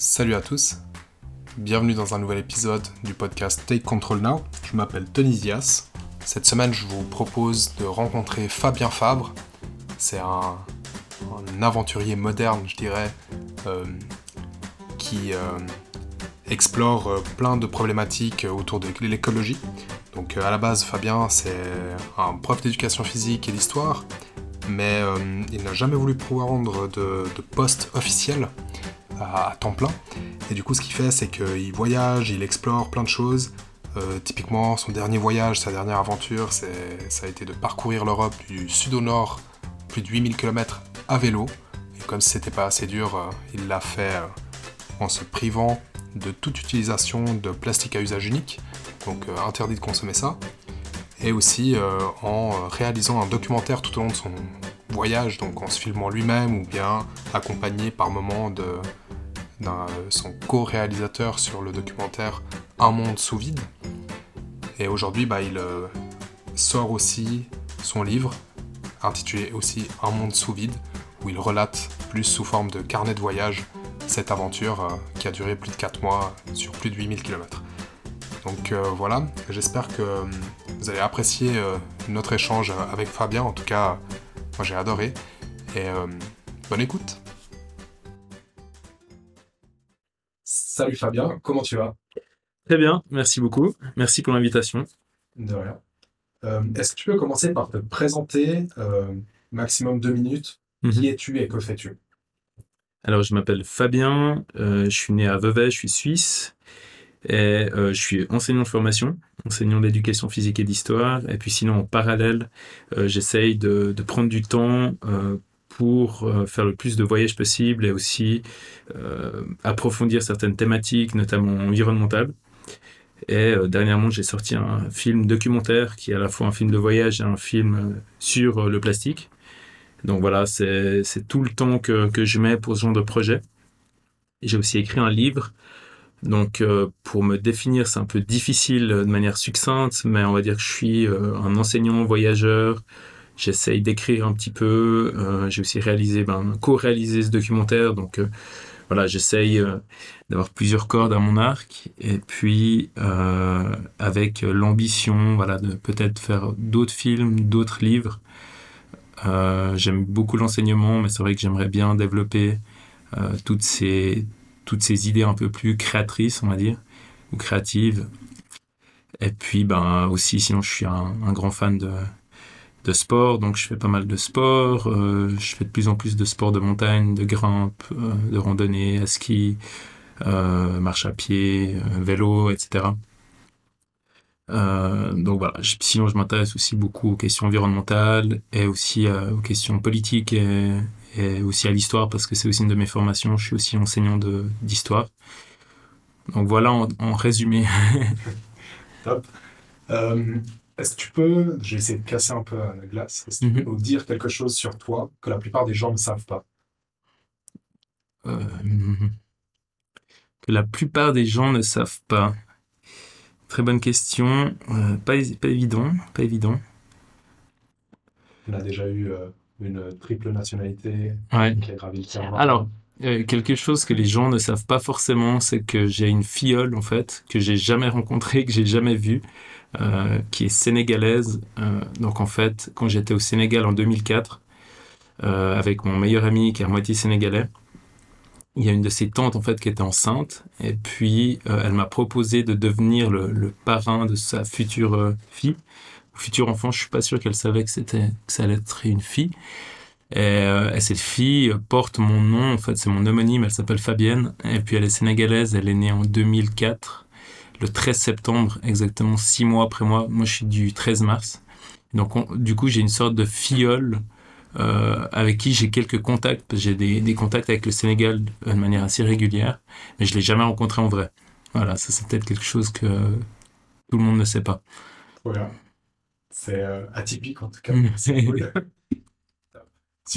Salut à tous, bienvenue dans un nouvel épisode du podcast Take Control Now. Je m'appelle Denis Dias. Cette semaine, je vous propose de rencontrer Fabien Fabre. C'est un, aventurier moderne, je dirais, euh, qui euh, explore euh, plein de problématiques autour de l'écologie. Donc à la base, Fabien, c'est un prof d'éducation physique et d'histoire, mais il n'a jamais voulu prendre de poste officiel à, temps plein. Et du coup, ce qu'il fait, c'est qu'il voyage, il explore plein de choses. Euh, typiquement, son dernier voyage, sa dernière aventure, ça a été de parcourir l'Europe du sud au nord, plus de 8000 km à vélo. Et comme c'était pas assez dur, euh, il l'a fait euh, en se privant de toute utilisation de plastique à usage unique, donc interdit de consommer ça, et aussi en réalisant un documentaire tout au long de son voyage, donc en se filmant lui-même ou bien accompagné par moments de, son co-réalisateur sur le documentaire Un monde sous vide. Et aujourd'hui, bah, il euh, sort aussi son livre, intitulé aussi Un monde sous vide, où il relate plus sous forme de carnet de voyage cette aventure euh, qui a duré plus de 4 mois sur plus de 8000 km. Donc euh, voilà, j'espère que vous allez apprécier notre échange avec Fabien, en tout cas moi j'ai adoré. Et bonne écoute Salut Fabien, comment tu vas? Très bien, merci beaucoup. Merci pour l'invitation. De rien. Euh, est-ce que tu peux commencer par te présenter, euh, maximum deux minutes? Mhm. Qui es-tu et que fais-tu? Alors, je m'appelle Fabien, euh, je suis né à Vevey, je suis suisse. Et je suis enseignant de formation, enseignant d'éducation physique et d'histoire. Et puis sinon, en parallèle, j'essaye de, de, prendre du temps pour euh, faire le plus de voyages possible et aussi euh, approfondir certaines thématiques, notamment environnementales. Et euh, dernièrement, j'ai sorti un film documentaire qui est à la fois un film de voyage et un film sur le plastique. Donc voilà, c'est tout le temps que, que, je mets pour ce genre de projet. J'ai aussi écrit un livre. Donc pour me définir, c'est un peu difficile de manière succincte, mais on va dire que je suis un enseignant voyageur, J'essaye d'écrire un petit peu. Euh, j'ai aussi réalisé, ben, co-réalisé ce documentaire. Donc euh, voilà, j'essaye euh, d'avoir plusieurs cordes à mon arc. Et puis avec l'ambition, voilà, de peut-être faire d'autres films, d'autres livres. J'aime beaucoup l'enseignement, mais c'est vrai que j'aimerais bien développer toutes ces toutes ces idées un peu plus créatrices, on va dire, ou créatives. Et puis, ben aussi, sinon, je suis un grand fan de, de sport, donc je fais pas mal de sport. Euh, je fais de plus en plus de sport de montagne, de grimpe, euh, de randonnée, à ski, euh, marche à pied, vélo, etc. donc voilà. sinon, je m'intéresse aussi beaucoup aux questions environnementales et aussi aux questions politiques et, aussi à l'histoire parce que c'est aussi une de mes formations. Je suis aussi enseignant d'histoire. Donc voilà en, résumé. Top. Est-ce que tu peux, j'ai essayé de casser un peu la glace, est-ce que tu peux mhm. nous dire quelque chose sur toi que la plupart des gens ne savent pas? Euh, Que la plupart des gens ne savent pas. Très bonne question. Euh, pas, pas évident, pas évident. On a déjà eu euh, une triple nationalité qui a gravi le Alors, quelque chose que les gens ne savent pas forcément, c'est que j'ai une filleule en fait que j'ai jamais rencontrée, que j'ai jamais vue. Euh, qui est sénégalaise. Euh, donc en fait, quand j'étais au Sénégal en 2004, euh, avec mon meilleur ami qui est à moitié sénégalais, il y a une de ses tantes en fait qui était enceinte. Et puis elle m'a proposé de devenir le, parrain de sa future fille. Futur enfant je suis pas sûr qu'elle savait que c'était que ça allait être une fille. Et, et, cette fille porte mon nom. En fait c'est mon homonyme. Elle s'appelle Fabienne. Et puis elle est sénégalaise. Elle est née en 2004 le 13 septembre, exactement six mois après moi. Moi, je suis du 13 mars. Donc, du coup, j'ai une sorte de fiole euh, avec qui j'ai quelques contacts. J'ai des, contacts avec le Sénégal de manière assez régulière, mais je l'ai jamais rencontré en vrai. Voilà, ça c'est peut-être quelque chose que tout le monde ne sait pas. Voilà. C'est euh, atypique en tout cas. si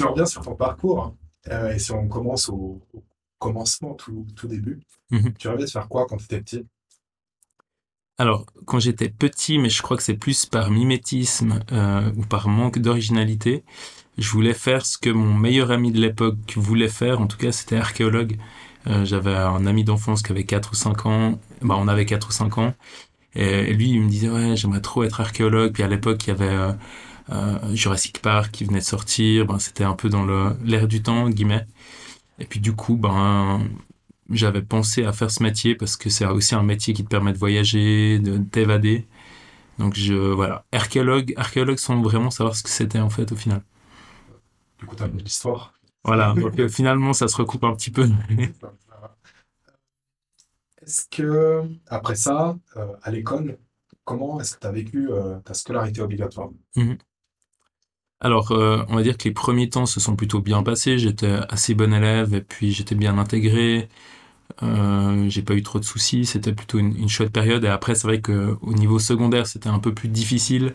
on revient sur ton parcours, euh, et si on commence au, commencement, tout, tout début, mhm. tu rêvais de faire quoi quand tu étais petit? Alors, quand j'étais petit, mais je crois que c'est plus par mimétisme euh, ou par manque d'originalité, je voulais faire ce que mon meilleur ami de l'époque voulait faire, en tout cas c'était archéologue. J'avais un ami d'enfance qui avait 4 ou 5 ans. Bah, on avait 4 ou 5 ans. Et, lui, il me disait, ouais, j'aimerais trop être archéologue. Puis à l'époque, il y avait Jurassic Park qui venait de sortir. Ben, C'était un peu dans l'air du temps, guillemets. Et puis du coup, ben, j'avais pensé à faire ce métier parce que c'est aussi un métier qui te permet de voyager, de t'évader. Donc je voilà, archéologue, archéologue sans vraiment savoir ce que c'était en fait au final. Du coup, tu as l'histoire. Voilà, donc euh, finalement ça se recoupe un petit peu. est-ce que après ça, euh, à l'école, comment est-ce que tu as vécu euh, ta scolarité obligatoire? Mhm. Alors, on va dire que les premiers temps se sont plutôt bien passés. J'étais assez bon élève et puis j'étais bien intégré. Euh, j'ai pas eu trop de soucis, c'était plutôt une, chouette période. Et après, c'est vrai que au niveau secondaire, c'était un peu plus difficile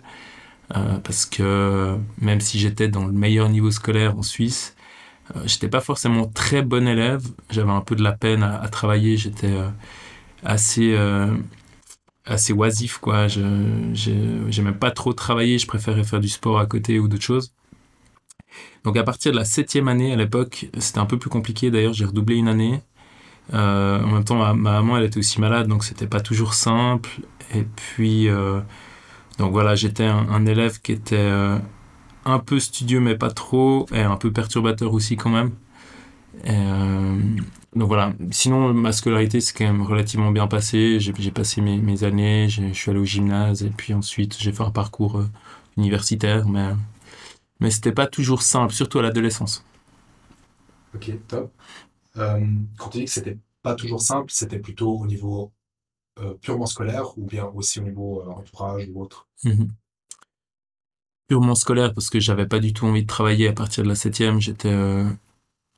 euh, parce que même si j'étais dans le meilleur niveau scolaire en Suisse, euh, j'étais pas forcément très bon élève. J'avais un peu de la peine à, travailler. J'étais euh, assez euh, assez oisif, quoi. Je j'aimais pas trop travailler. Je préférais faire du sport à côté ou d'autres choses. Donc à partir de la septième année, à l'époque, c'était un peu plus compliqué. D'ailleurs, j'ai redoublé une année. Euh, en même temps, ma, maman, elle était aussi malade, donc c'était pas toujours simple. Et puis, euh, donc voilà, j'étais un, élève qui était euh, un peu studieux, mais pas trop, et un peu perturbateur aussi quand même. Donc voilà, sinon ma scolarité c'est quand même relativement bien passé. J'ai passé mes, mes années, je suis allé au gymnase et puis ensuite j'ai fait un parcours universitaire, mais, mais c'était pas toujours simple, surtout à l'adolescence. Ok, top. Euh, quand tu dis que c'était pas toujours simple, c'était plutôt au niveau euh, purement scolaire ou bien aussi au niveau euh, entourage ou autre? Mhm. Purement scolaire parce que j'avais pas du tout envie de travailler à partir de la septième. J'étais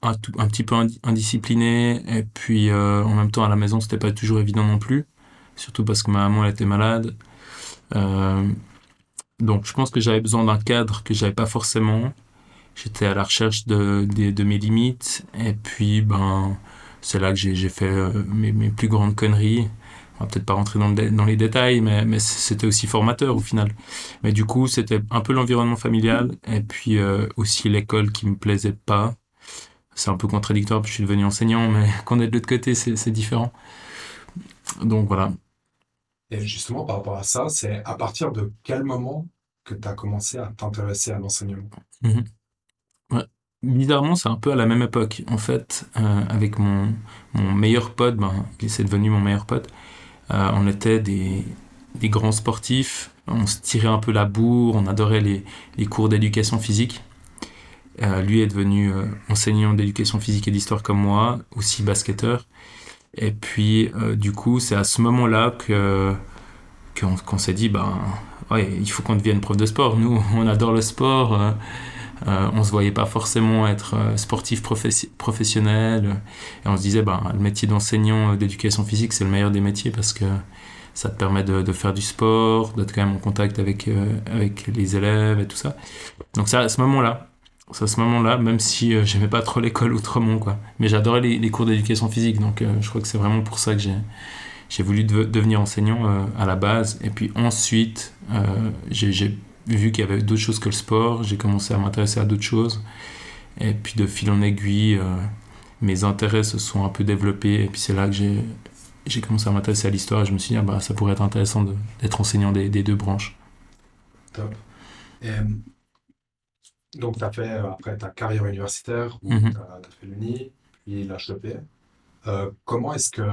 un, un, petit peu indiscipliné et puis en même temps à la maison c'était pas toujours évident non plus. Surtout parce que ma maman elle était malade. donc je pense que j'avais besoin d'un cadre que j'avais pas forcément j'étais à la recherche de, de, mes limites. Et puis, ben, c'est là que j'ai fait euh, mes, mes, plus grandes conneries. On va peut-être pas rentrer dans, dans, les détails, mais, mais c'était aussi formateur au final. Mais du coup, c'était un peu l'environnement familial et puis euh, aussi l'école qui me plaisait pas. C'est un peu contradictoire, je suis devenu enseignant, mais qu'on est de l'autre côté, c'est différent. Donc voilà. Et justement, par rapport à ça, c'est à partir de quel moment que tu as commencé à t'intéresser à l'enseignement? Mhm. Bizarrement, c'est un peu à la même époque. En fait, euh, avec mon, mon meilleur pote, ben, qui c'est devenu mon meilleur pote, euh, on était des, des grands sportifs, on se tirait un peu la bourre, on adorait les, les cours d'éducation physique. Euh, lui est devenu euh, enseignant d'éducation physique et d'histoire comme moi, aussi basketteur. Et puis, euh, du coup, c'est à ce moment-là que qu'on s'est dit, ben, il faut qu'on devienne prof de sport. Nous, on adore le sport. On se voyait pas forcément être sportif professionnel. Et on se disait, ben, le métier d'enseignant d'éducation physique, c'est le meilleur des métiers parce que ça te permet de, faire du sport, d'être quand même en contact avec, avec les élèves et tout ça. Donc c'est à ce moment-là. À ce moment-là, même si j'aimais pas trop l'école autrement, quoi. Mais j'adorais les, cours d'éducation physique, donc je crois que c'est vraiment pour ça que j'ai, voulu devenir enseignant à la base. Et puis ensuite, j'ai vu qu'il y avait d'autres choses que le sport, j'ai commencé à m'intéresser à d'autres choses. Et puis de fil en aiguille, euh, mes intérêts se sont un peu développés. Et puis c'est là que j'ai, commencé à m'intéresser à l'histoire. Et je me suis dit, ah bah, ça pourrait être intéressant d'être enseignant des, deux branches. Top. Euh, donc tu as fait euh, après ta carrière universitaire, où mhm. tu as, fait l'Uni, puis l'HEP. Euh, comment est-ce que...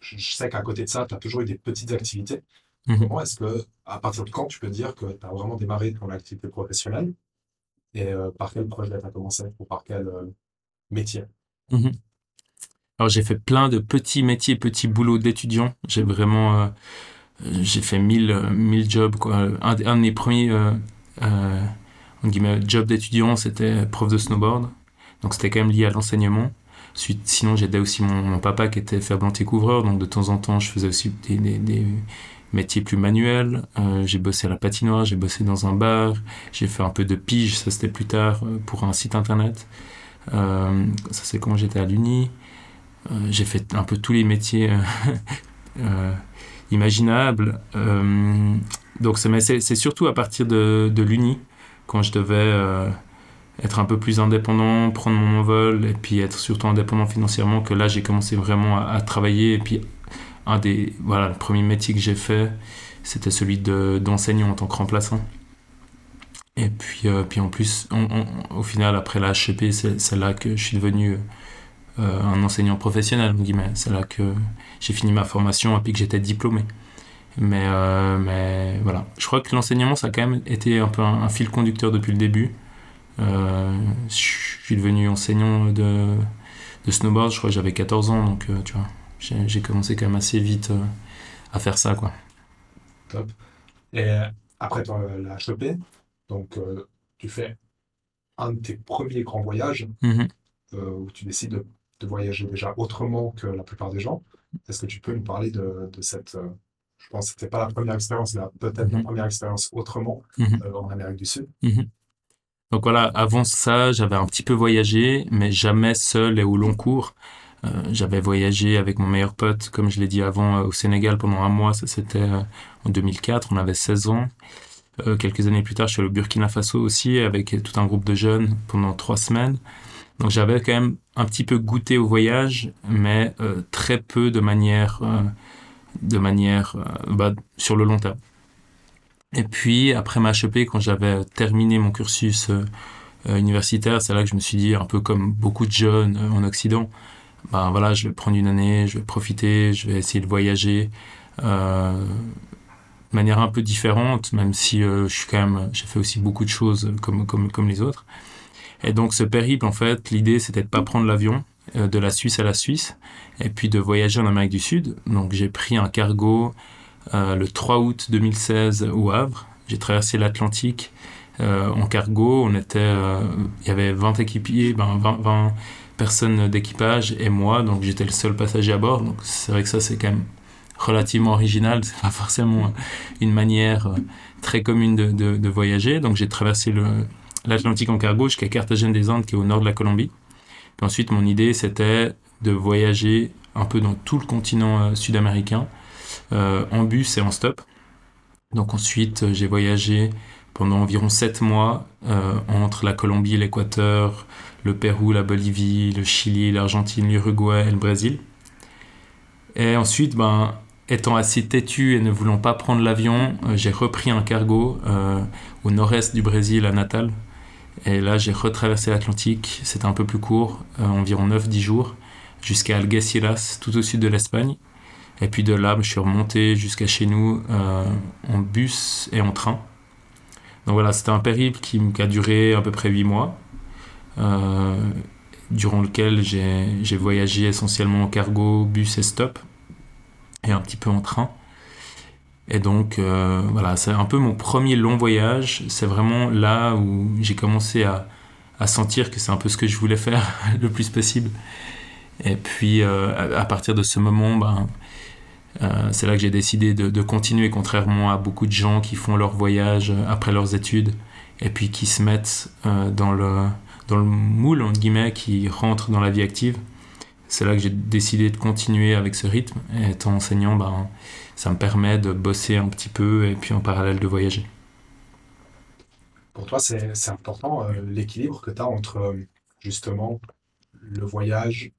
je sais qu'à côté de ça, tu as toujours eu des petites activités. Mhm. Comment est-ce que, à partir de quand tu peux dire que tu as vraiment démarré ton activité professionnelle? Et euh, par quel projet tu as commencé ou par quel euh, métier? Mhm. Alors j'ai fait plein de petits métiers, petits boulots d'étudiant. J'ai vraiment, euh, j'ai fait mille, mille jobs. Quoi. Un, un de mes premiers euh, jobs d'étudiant, c'était prof de snowboard. Donc c'était quand même lié à l'enseignement. Sinon, j'aidais aussi mon, papa qui était ferblantier couvreur, donc de temps en temps, je faisais aussi des, des, des, métier plus manuel. Euh, j'ai bossé à la patinoire, j'ai bossé dans un bar, j'ai fait un peu de pige, ça c'était plus tard euh, pour un site internet. Euh, ça c'est quand j'étais à l'Uni. J'ai fait un peu tous les métiers euh, imaginables. donc c'est surtout à partir de, l'Uni, quand je devais être un peu plus indépendant, prendre mon envol et puis être surtout indépendant financièrement que là j'ai commencé vraiment à, travailler et puis un des voilà le premier métier que j'ai fait c'était celui d'enseignant en tant que remplaçant et puis euh, puis en plus au final après la HEP c'est là que je suis devenu euh, un enseignant professionnel c'est là que j'ai fini ma formation et puis que j'étais diplômé mais euh, mais voilà je crois que l'enseignement ça a quand même été un peu un fil conducteur depuis le début euh, je suis devenu enseignant de, de snowboard, je crois que j'avais 14 ans, donc euh, tu vois, j'ai commencé quand même assez vite euh, à faire ça, quoi. Top. Et après la HEP, donc tu fais un de tes premiers grands voyages mm-hmm. où tu décides de, de, voyager déjà autrement que la plupart des gens. Est-ce que tu peux nous parler de, de cette. je pense que c'était pas la première expérience, mais peut-être la mm-hmm. première expérience autrement mm-hmm. en Amérique du Sud? Donc voilà, avant ça, j'avais un petit peu voyagé, mais jamais seul et au long cours. Euh, j'avais voyagé avec mon meilleur pote, comme je l'ai dit avant, euh, au Sénégal pendant un mois. Ça, c'était euh, en 2004. On avait 16 ans. quelques années plus tard, je suis allé au Burkina Faso aussi, avec tout un groupe de jeunes pendant trois semaines. Donc j'avais quand même un petit peu goûté au voyage, mais très peu de manière, de manière bah, sur le long terme. Et puis, après ma HEP, quand j'avais terminé mon cursus euh, euh, universitaire, c'est là que je me suis dit, un peu comme beaucoup de jeunes euh, en Occident, ben voilà, je vais prendre une année, je vais profiter, je vais essayer de voyager de manière un peu différente, même si je j'ai fait aussi beaucoup de choses comme les autres. Et donc, ce périple, en fait, l'idée, c'était de pas prendre l'avion de la Suisse à la Suisse, et puis de voyager en Amérique du Sud. Donc, j'ai pris un cargo euh, le 3 août 2016 au Havre. J'ai traversé l'Atlantique euh, en cargo. On était, euh, il y avait 20 équipiers, ben 20, personnes d'équipage et moi, donc j'étais le seul passager à bord. Donc c'est vrai que ça c'est quand même relativement original. C'est pas forcément une manière très commune de, voyager. Donc j'ai traversé l'Atlantique en cargo jusqu'à Carthagène des Andes, qui est au nord de la Colombie. Ensuite, mon idée, c'était de voyager un peu dans tout le continent sud-américain euh, en bus et en stop. Donc ensuite, euh, j'ai voyagé pendant environ 7 mois euh, entre la Colombie, l'Équateur, le Pérou, la Bolivie, le Chili, l'Argentine, l'Uruguay et le Brésil. Et ensuite, ben, étant assez têtu et ne voulant pas prendre l'avion, j'ai repris un cargo au nord-est du Brésil, à Natal. Et là, j'ai retraversé l'Atlantique. C'était un peu plus court, environ 9-10 jours, jusqu'à Algeciras, tout au sud de l'Espagne. Et puis de là, je suis remonté jusqu'à chez nous euh, en bus et en train. Donc voilà, c'était un périple qui, a duré à peu près 8 mois, euh, durant lequel j'ai voyagé essentiellement en cargo, bus et stop, et un petit peu en train. Et donc euh, voilà, c'est un peu mon premier long voyage. C'est vraiment là où j'ai commencé à, à sentir que c'est un peu ce que je voulais faire le plus possible. Et puis à, partir de ce moment, ben, euh, c'est là que j'ai décidé de, continuer, contrairement à beaucoup de gens qui font leur voyage après leurs études et puis qui se mettent euh, dans, le, dans le moule, entre guillemets, qui rentrent dans la vie active. C'est là que j'ai décidé de continuer avec ce rythme. Et étant enseignant, ben, ça me permet de bosser un petit peu et puis en parallèle de voyager. Pour toi, c'est important euh, l'équilibre que tu as entre justement le voyage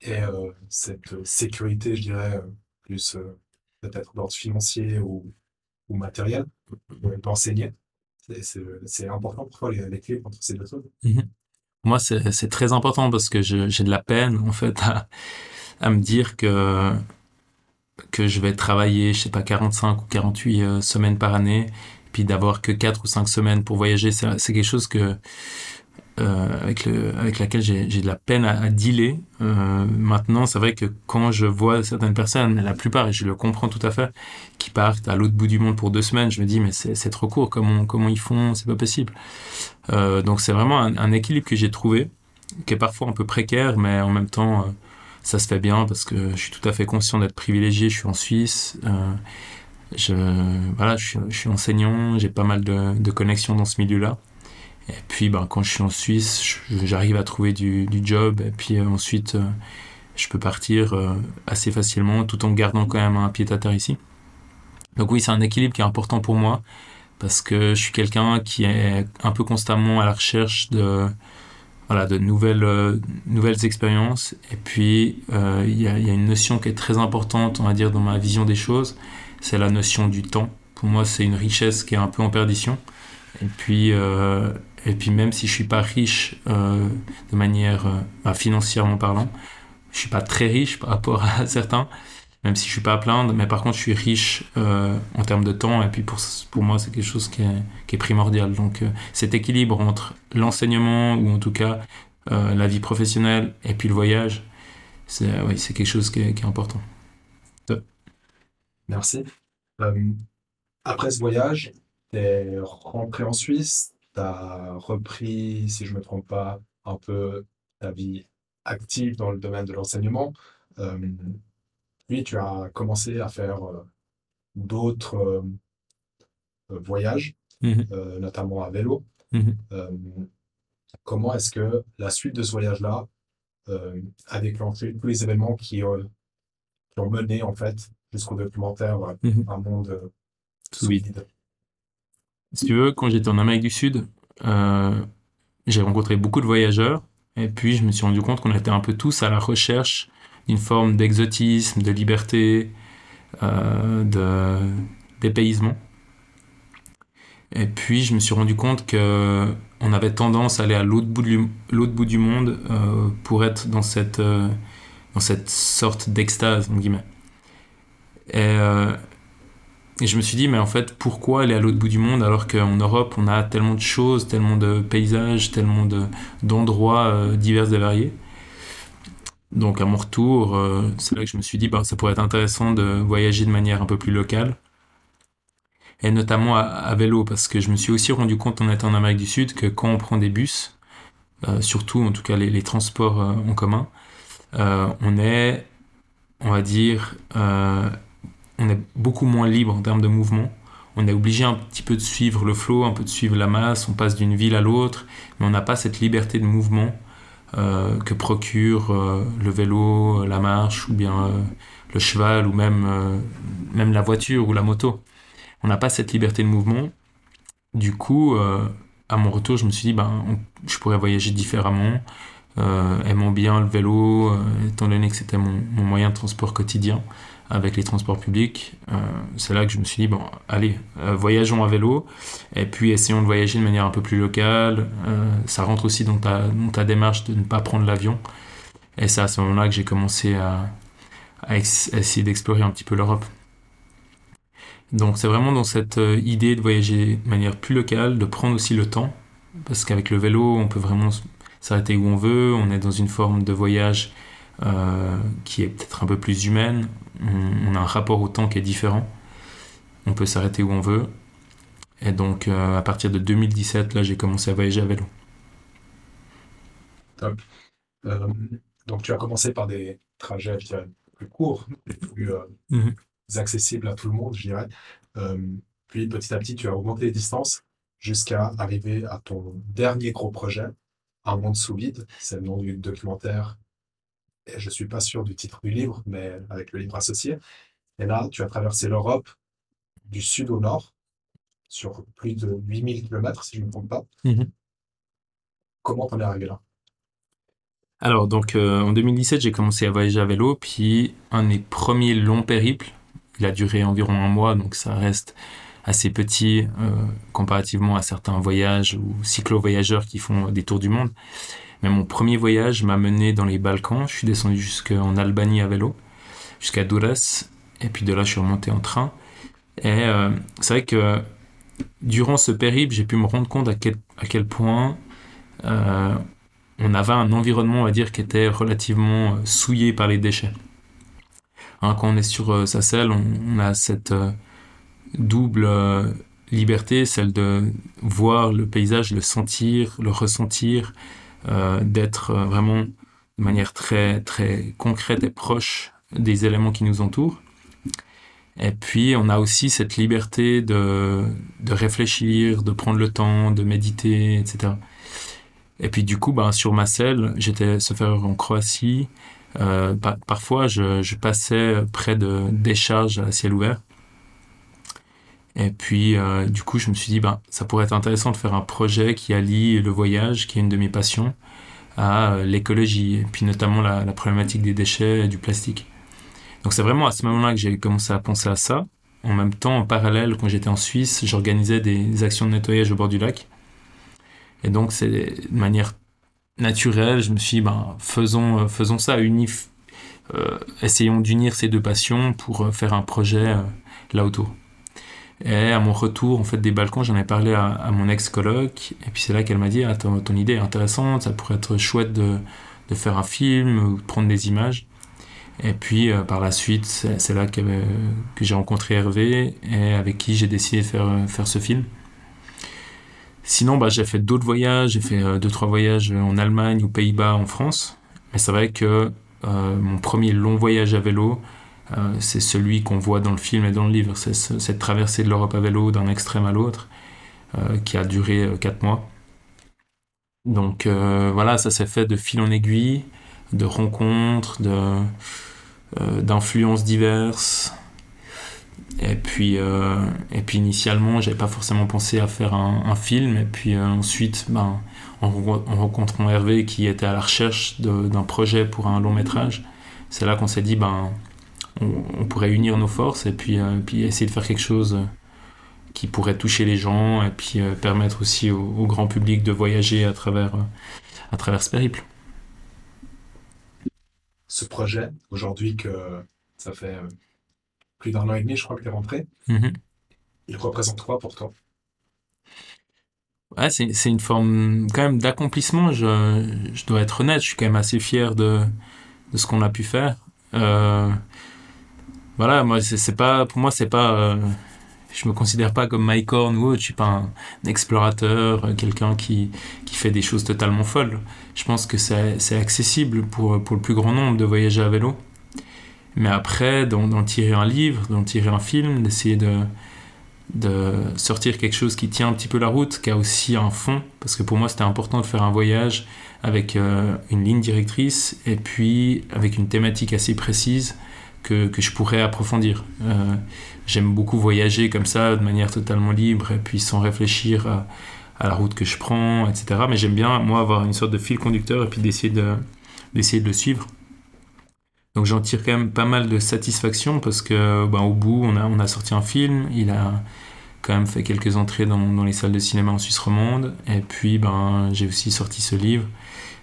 et cette sécurité, je dirais, plus euh, peut-être d'ordre financier ou, ou matériel, d'enseigner. C'est important pour toi les, clés entre ces deux choses? Mhm. Moi, c'est très important parce que j'ai de la peine, en fait, à, à, me dire que, que je vais travailler, je sais pas, 45 ou 48 euh, semaines par année, puis d'avoir que 4 ou 5 semaines pour voyager. C'est quelque chose que euh, avec, avec laquelle j'ai de la peine à, dealer. Euh, maintenant, c'est vrai que quand je vois certaines personnes, la plupart, et je le comprends tout à fait, qui partent à l'autre bout du monde pour deux semaines, je me dis, mais c'est trop court, comment, comment ils font, c'est pas possible. Donc c'est vraiment un, équilibre que j'ai trouvé, qui est parfois un peu précaire, mais en même temps, ça se fait bien parce que je suis tout à fait conscient d'être privilégié, je suis en Suisse. Euh, je, voilà, je suis, enseignant, j'ai pas mal de, connexions dans ce milieu-là. Et puis, ben, quand je suis en Suisse, j'arrive à trouver du, job. Et puis euh, ensuite, euh, je peux partir assez facilement tout en gardant quand même un pied à terre ici. Donc oui, c'est un équilibre qui est important pour moi. parce que je suis quelqu'un qui est un peu constamment à la recherche de voilà de nouvelles euh, nouvelles expériences. Et puis euh, il y, a, une notion qui est très importante on va dire dans ma vision des choses. C'est la notion du temps. Pour moi c'est une richesse qui est un peu en perdition. Et puis euh, et puis même si je suis pas riche de manière euh, financièrement parlant je suis pas très riche par rapport à certains même si je suis pas à plaindre, mais par contre je suis riche euh, en termes de temps et puis pour, pour moi c'est quelque chose qui est, qui est primordial. Donc euh, cet équilibre entre l'enseignement ou en tout cas euh, la vie professionnelle et puis le voyage, c'est quelque chose qui est, important. Merci. Après ce voyage, tu es rentré en Suisse, tu as repris, si je ne me trompe pas, un peu ta vie active dans le domaine de l'enseignement. Puis tu as commencé à faire euh, d'autres euh, euh, voyages, euh, notamment à vélo. Euh, comment est-ce que la suite de ce voyage-là a déclenché tous les événements qui, qui ont mené en fait jusqu'au documentaire Mhm. Un monde Sous vide. vide? Si tu veux, quand j'étais en Amérique du Sud, euh, j'ai rencontré beaucoup de voyageurs et puis je me suis rendu compte qu'on était un peu tous à la recherche d'une forme d'exotisme, de liberté, euh, de dépaysement. Et puis je me suis rendu compte que on avait tendance à aller à l'autre bout bout du monde euh, pour être dans cette, euh, dans cette sorte d'extase, entre guillemets. Et, euh, et je me suis dit, mais en fait, pourquoi aller à l'autre bout du monde alors qu'en Europe, on a tellement de choses, tellement de paysages, tellement de, d'endroits divers et variés? Donc à mon retour, euh, c'est là que je me suis dit, bah, ça pourrait être intéressant de voyager de manière un peu plus locale et notamment à, vélo, parce que je me suis aussi rendu compte en étant en Amérique du Sud que quand on prend des bus, euh, surtout en tout cas les, transports euh, en commun, on est, on va dire, on est beaucoup moins libre en termes de mouvement. On est obligé un petit peu de suivre le flot, un peu de suivre la masse, on passe d'une ville à l'autre, mais on n'a pas cette liberté de mouvement euh, que procure euh, le vélo, la marche, ou bien euh, le cheval, ou même, euh, même la voiture ou la moto on n'a pas cette liberté de mouvement. Du coup, euh, à mon retour, je me suis dit, ben, je pourrais voyager différemment, euh, aimant bien le vélo, euh, étant donné que c'était mon moyen de transport quotidien avec les transports publics. Euh, c'est là que je me suis dit, bon, allez, euh, voyageons à vélo, et puis essayons de voyager de manière un peu plus locale. Euh, ça rentre aussi dans ta, dans ta démarche de ne pas prendre l'avion. Et c'est à ce moment-là que j'ai commencé à, à essayer d'explorer un petit peu l'Europe. Donc c'est vraiment dans cette idée de voyager de manière plus locale, de prendre aussi le temps, parce qu'avec le vélo, on peut vraiment s'arrêter où on veut, on est dans une forme de voyage qui est peut-être un peu plus humaine, on, on a un rapport au temps qui est différent, on peut s'arrêter où on veut. Et donc euh, à partir de 2017, là j'ai commencé à voyager à vélo. Top. Euh, donc tu as commencé par des trajets, je dirais, plus courts, plus euh, Mhm. accessibles à tout le monde, je dirais. Puis petit à petit, tu as augmenté les distances jusqu'à arriver à ton dernier gros projet, Un monde sous vide. C'est le nom du documentaire. Et je suis pas sûr du titre du livre, mais avec le livre associé. Et là, tu as traversé l'Europe du sud au nord, sur plus de 8000 km, si je ne me trompe pas. Mhm. Comment t'en es arrivé là? Alors, donc, euh, en 2017, j'ai commencé à voyager à vélo, puis un de mes premiers longs périples, il a duré environ un mois, donc ça reste assez petit euh, comparativement à certains voyages ou cyclo-voyageurs qui font des tours du monde. Mais mon premier voyage m'a mené dans les Balkans, je suis descendu jusqu'en Albanie à vélo, jusqu'à Durrës, et puis de là, je suis remonté en train. Et euh, c'est vrai que durant ce périple, j'ai pu me rendre compte à quel, point euh, on avait un environnement, on va dire, qui était relativement euh, souillé par les déchets. Hein, quand on est sur sa selle, on, on a cette double liberté, celle de voir le paysage, le sentir, le ressentir, d'être euh, vraiment de manière très, très concrète et proche des éléments qui nous entourent. Et puis, on a aussi cette liberté de, de réfléchir, de prendre le temps, de méditer, etc. Et puis du coup, ben, sur ma selle, j'étais se faire en Croatie. Euh, pa- parfois, je, je passais près de décharges à ciel ouvert. Et puis, euh, du coup, je me suis dit, ben, ça pourrait être intéressant de faire un projet qui allie le voyage, qui est une de mes passions, à euh, l'écologie, et puis notamment la, problématique des déchets et du plastique. Donc c'est vraiment à ce moment-là que j'ai commencé à penser à ça. En même temps, en parallèle, quand j'étais en Suisse, j'organisais des actions de nettoyage au bord du lac. Et donc, c'est de manière naturelle, je me suis dit, ben, faisons, euh, faisons ça, unif, essayons d'unir ces deux passions pour faire un projet là autour. Et à mon retour en fait des balcons, j'en ai parlé à, mon ex-coloc, et puis c'est là qu'elle m'a dit ah, ton, idée est intéressante, ça pourrait être chouette de, faire un film ou de prendre des images. Et puis euh, par la suite, c'est là que, j'ai rencontré Hervé et avec qui j'ai décidé de faire, faire ce film. Sinon, bah, j'ai fait d'autres voyages, j'ai fait euh, deux trois voyages en Allemagne, aux Pays-Bas, en France. Mais c'est vrai que euh, mon premier long voyage à vélo, euh, c'est celui qu'on voit dans le film et dans le livre. C'est cette traversée de l'Europe à vélo d'un extrême à l'autre euh, qui a duré 4 euh, mois. Donc voilà, ça s'est fait de fil en aiguille, de rencontres, d'influences diverses. Et puis, et puis initialement, j'avais pas forcément pensé à faire un, film. Et puis ensuite, ben, en, en, rencontrant Hervé qui était à la recherche d'un projet pour un long métrage, c'est là qu'on s'est dit, ben, on, pourrait unir nos forces et puis, euh, puis essayer de faire quelque chose euh, qui pourrait toucher les gens et puis euh, permettre aussi au, grand public de voyager à travers, à travers ce périple. Ce projet, aujourd'hui que ça fait plus d'un an et demi, je crois que tu es rentré, mm-hmm. il représente quoi pour toi? Ouais, c'est une forme quand même d'accomplissement. Je, je, dois être honnête, je suis quand même assez fier de, de ce qu'on a pu faire. Euh, voilà, moi, c'est pas, pour moi, c'est pas, euh, je me considère pas comme Mike Horn ou autre, je suis pas un, explorateur, euh, quelqu'un qui, qui fait des choses totalement folles. Je pense que c'est accessible pour, pour le plus grand nombre de voyager à vélo. Mais après, d'en tirer un livre, d'en tirer un film, d'essayer de, de sortir quelque chose qui tient un petit peu la route, qui a aussi un fond, parce que pour moi c'était important de faire un voyage avec euh, une ligne directrice et puis avec une thématique assez précise que, je pourrais approfondir. Euh, J'aime beaucoup voyager comme ça, de manière totalement libre, et puis sans réfléchir à, la route que je prends, etc. Mais j'aime bien, moi, avoir une sorte de fil conducteur et puis d'essayer de, le suivre. Donc j'en tire quand même pas mal de satisfaction parce que ben, au bout, on a, sorti un film, il a quand même fait quelques entrées dans, dans les salles de cinéma en Suisse romande, et puis ben, j'ai aussi sorti ce livre.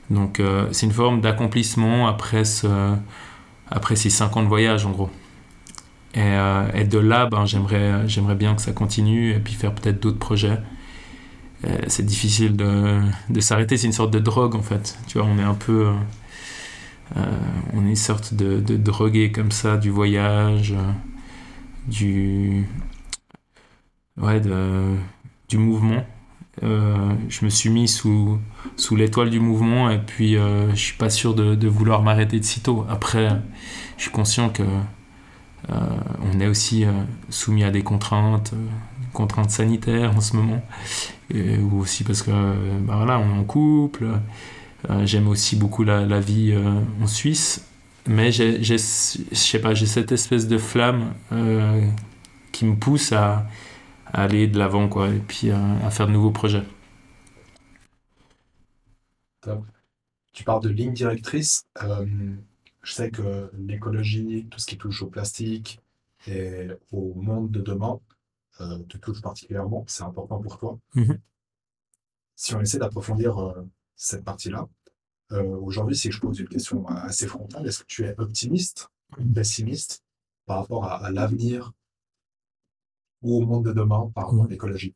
Donc euh, c'est une forme d'accomplissement après ce, après ces 5 ans de voyage en gros. Et, euh, et de là, ben, j'aimerais, j'aimerais bien que ça continue et puis faire peut-être d'autres projets. Euh, c'est difficile de, de s'arrêter, c'est une sorte de drogue en fait. Tu vois, on est un peu. Euh, on est une sorte de, de, drogué comme ça du voyage, du. Ouais, du mouvement. Euh, je me suis mis sous, sous l'étoile du mouvement et puis euh, je suis pas sûr de, vouloir m'arrêter de sitôt. Après, je suis conscient que euh, on est aussi soumis à des contraintes, contraintes sanitaires en ce moment, ou aussi parce que bah voilà, on est en couple. J'aime aussi beaucoup la, vie en Suisse, mais je j'ai cette espèce de flamme qui me pousse à aller de l'avant, quoi, et puis euh, à, faire de nouveaux projets. Tu parles de ligne directrice. Euh, je sais que l'écologie, tout ce qui touche au plastique et au monde de demain euh, te touche particulièrement. C'est important pour toi. Mhm. Si on essaie d'approfondir cette partie-là, aujourd'hui, si je pose une question assez frontale, est-ce que tu es optimiste ou pessimiste par rapport à l'avenir ou au monde de demain par à l'écologie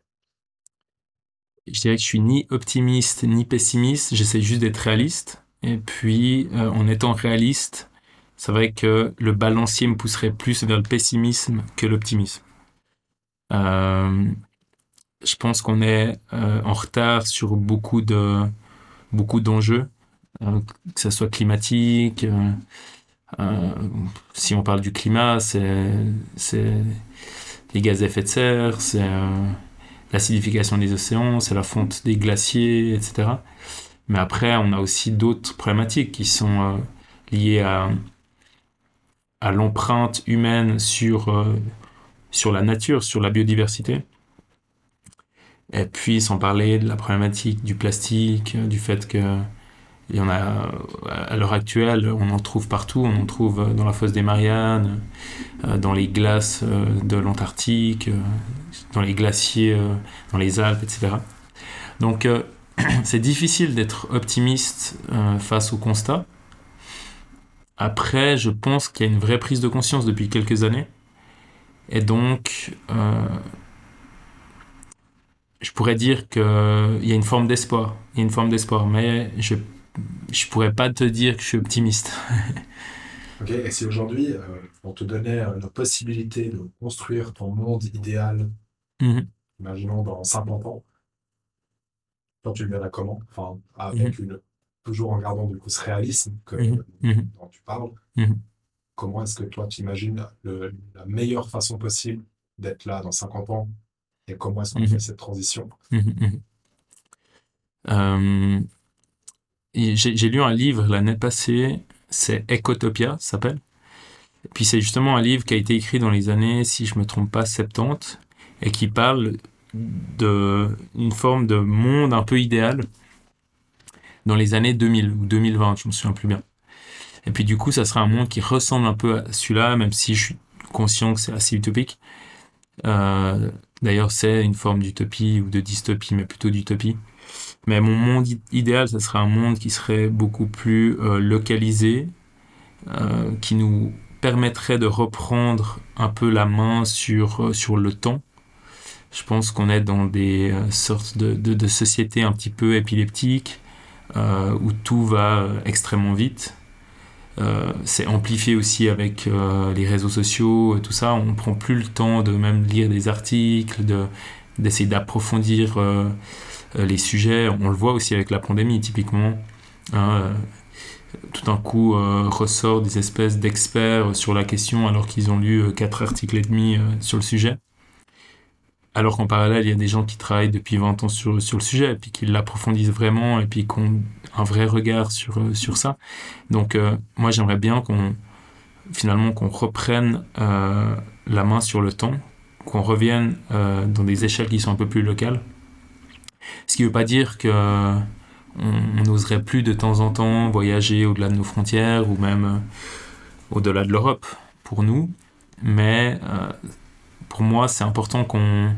Je dirais que je suis ni optimiste ni pessimiste, j'essaie juste d'être réaliste. Et puis, euh, en étant réaliste, c'est vrai que le balancier me pousserait plus vers le pessimisme que l'optimisme. Euh, je pense qu'on est euh, en retard sur beaucoup de beaucoup d'enjeux, que ce soit climatique. si on parle du climat, c'est les gaz à effet de serre, c'est euh, l'acidification des océans, c'est la fonte des glaciers, etc. Mais après, on a aussi d'autres problématiques qui sont euh, liées à, à l'empreinte humaine sur, euh, sur la nature, sur la biodiversité. Et puis, sans parler de la problématique du plastique, du fait que il y en a, à l'heure actuelle, on en trouve partout. On en trouve dans la fosse des Mariannes, euh, dans les glaces euh, de l'Antarctique, euh, dans les glaciers, dans les Alpes, etc. Donc, c'est difficile d'être optimiste face au constat. Après, je pense qu'il y a une vraie prise de conscience depuis quelques années. Et donc, je pourrais dire qu'il y a une forme d'espoir. Il y a une forme d'espoir, mais je je pourrais pas te dire que je suis optimiste. ok, et si aujourd'hui euh, on te donnait euh, la possibilité de construire ton monde idéal, mhm. imaginons dans 50 ans, toi tu le verrais comment? Enfin, avec mhm. une, toujours en gardant du coup ce réalisme que, mhm. dont tu parles. Comment est-ce que toi tu imagines la meilleure façon possible d'être là dans 50 ans? Et comment est-ce qu'on fait cette transition? Euh, j'ai lu un livre l'année passée, c'est Ecotopia, ça s'appelle. Puis c'est justement un livre qui a été écrit dans les années, si je me trompe pas, 70, et qui parle d'une forme de monde un peu idéal dans les années 2000 ou 2020, je me souviens plus bien. Et puis du coup, ça sera un monde qui ressemble un peu à celui-là, même si je suis conscient que c'est assez utopique. Euh, d'ailleurs, c'est une forme d'utopie ou de dystopie, mais plutôt d'utopie. Mais mon monde idéal, ce serait un monde qui serait beaucoup plus euh, localisé, euh, qui nous permettrait de reprendre un peu la main sur, euh, sur le temps. Je pense qu'on est dans des sortes de, de, sociétés un petit peu épileptiques, où tout va extrêmement vite. c'est amplifié aussi avec les réseaux sociaux et tout ça. On prend plus le temps de même lire des articles, de, d'essayer d'approfondir les sujets, on le voit aussi avec la pandémie typiquement. Hein, euh, tout d'un coup euh, ressort des espèces d'experts sur la question alors qu'ils ont lu quatre articles et demi sur le sujet. Alors qu'en parallèle, il y a des gens qui travaillent depuis 20 ans sur, sur le sujet, et puis qui l'approfondissent vraiment, et puis qui ont un vrai regard sur, sur ça. Donc moi j'aimerais bien qu'on finalement qu'on reprenne la main sur le temps, qu'on revienne dans des échelles qui sont un peu plus locales, ce qui ne veut pas dire que euh, on n'oserait plus de temps en temps voyager au-delà de nos frontières ou même euh, au-delà de l'Europe pour nous. Mais euh, pour moi, c'est important qu'on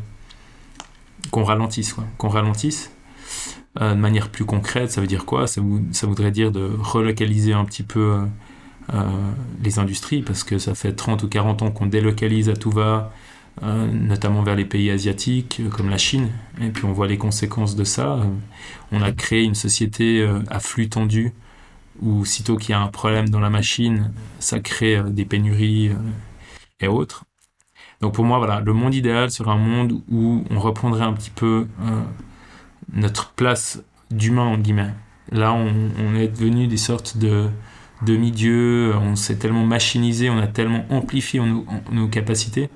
qu'on ralentisse, qu'on ralentisse de manière plus concrète. Ça veut dire quoi? Ça, voudrait dire de relocaliser un petit peu les industries parce que ça fait 30 ou 40 ans qu'on délocalise à tout va euh, notamment vers les pays asiatiques euh, comme la Chine. Et puis on voit les conséquences de ça. Euh, on a créé une société à flux tendu où sitôt qu'il y a un problème dans la machine, ça crée des pénuries et autres. Donc pour moi, voilà, le monde idéal serait un monde où on reprendrait un petit peu notre place d'humain, en guillemets. Là, on, est devenu des sortes de demi-dieux, on s'est tellement machinisé, on a tellement amplifié nos capacités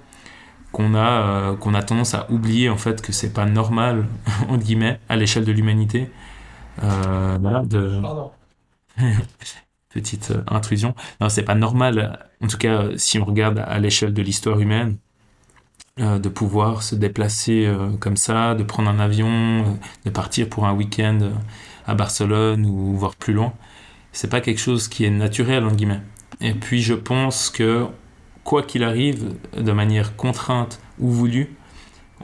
qu'on a, euh, qu'on a tendance à oublier en fait que c'est pas normal, entre guillemets, à l'échelle de l'humanité. Euh, de... Petite euh, intrusion. Non, c'est pas normal, en tout cas, si on regarde à l'échelle de l'histoire humaine, de pouvoir se déplacer comme ça, de prendre un avion, de partir pour un week-end à Barcelone ou voir plus loin. C'est pas quelque chose qui est naturel, entre guillemets. Et puis, je pense que quoi qu'il arrive, de manière contrainte ou voulue,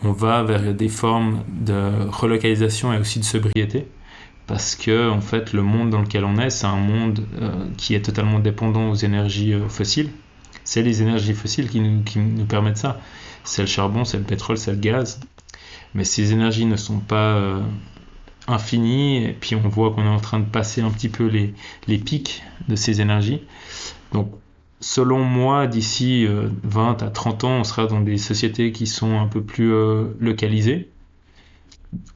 on va vers des formes de relocalisation et aussi de sobriété. Parce que, en fait, le monde dans lequel on est, c'est un monde euh, qui est totalement dépendant aux énergies euh, fossiles. C'est les énergies fossiles qui nous, permettent ça. C'est le charbon, c'est le pétrole, c'est le gaz. Mais ces énergies ne sont pas euh, infinies. Et puis, on voit qu'on est en train de passer un petit peu les, les pics de ces énergies. Donc, selon moi, d'ici 20 euh, à 30 ans, on sera dans des sociétés qui sont un peu plus euh, localisées.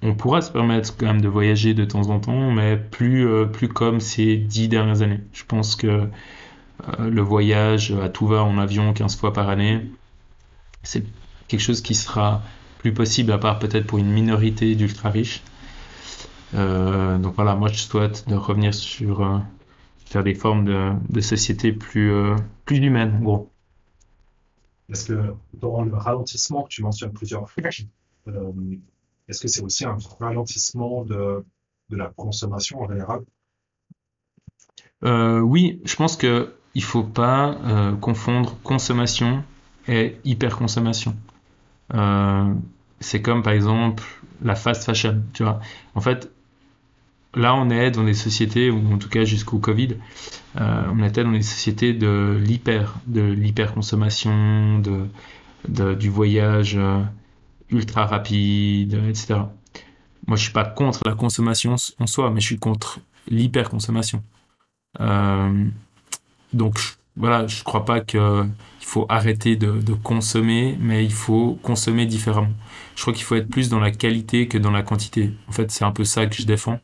On pourra se permettre quand même de voyager de temps en temps, mais plus, euh, plus comme ces 10 dernières années. Je pense que le voyage à tout va en avion 15 fois par année, c'est quelque chose qui sera plus possible, à part peut-être pour une minorité d'ultra riches. donc voilà, moi je souhaite de revenir sur faire des formes de, de société plus, euh, plus humaines, gros. Est-ce que dans le ralentissement que tu mentionnes plusieurs fois, euh, est-ce que c'est aussi un ralentissement de, de la consommation en général? Euh, Oui, je pense que il faut pas euh, confondre consommation et hyperconsommation. C'est comme par exemple la fast fashion, tu vois. En fait, là on est dans des sociétés, ou en tout cas jusqu'au Covid, euh, on était dans des sociétés de l'hyper, de l'hyperconsommation, de, de, du voyage euh, ultra rapide, etc. Moi je suis pas contre la consommation en soi, mais je suis contre l'hyperconsommation. Euh, donc voilà, je crois pas qu'il faut arrêter de, de, consommer, mais il faut consommer différemment. Je crois qu'il faut être plus dans la qualité que dans la quantité. En fait, c'est un peu ça que je défends.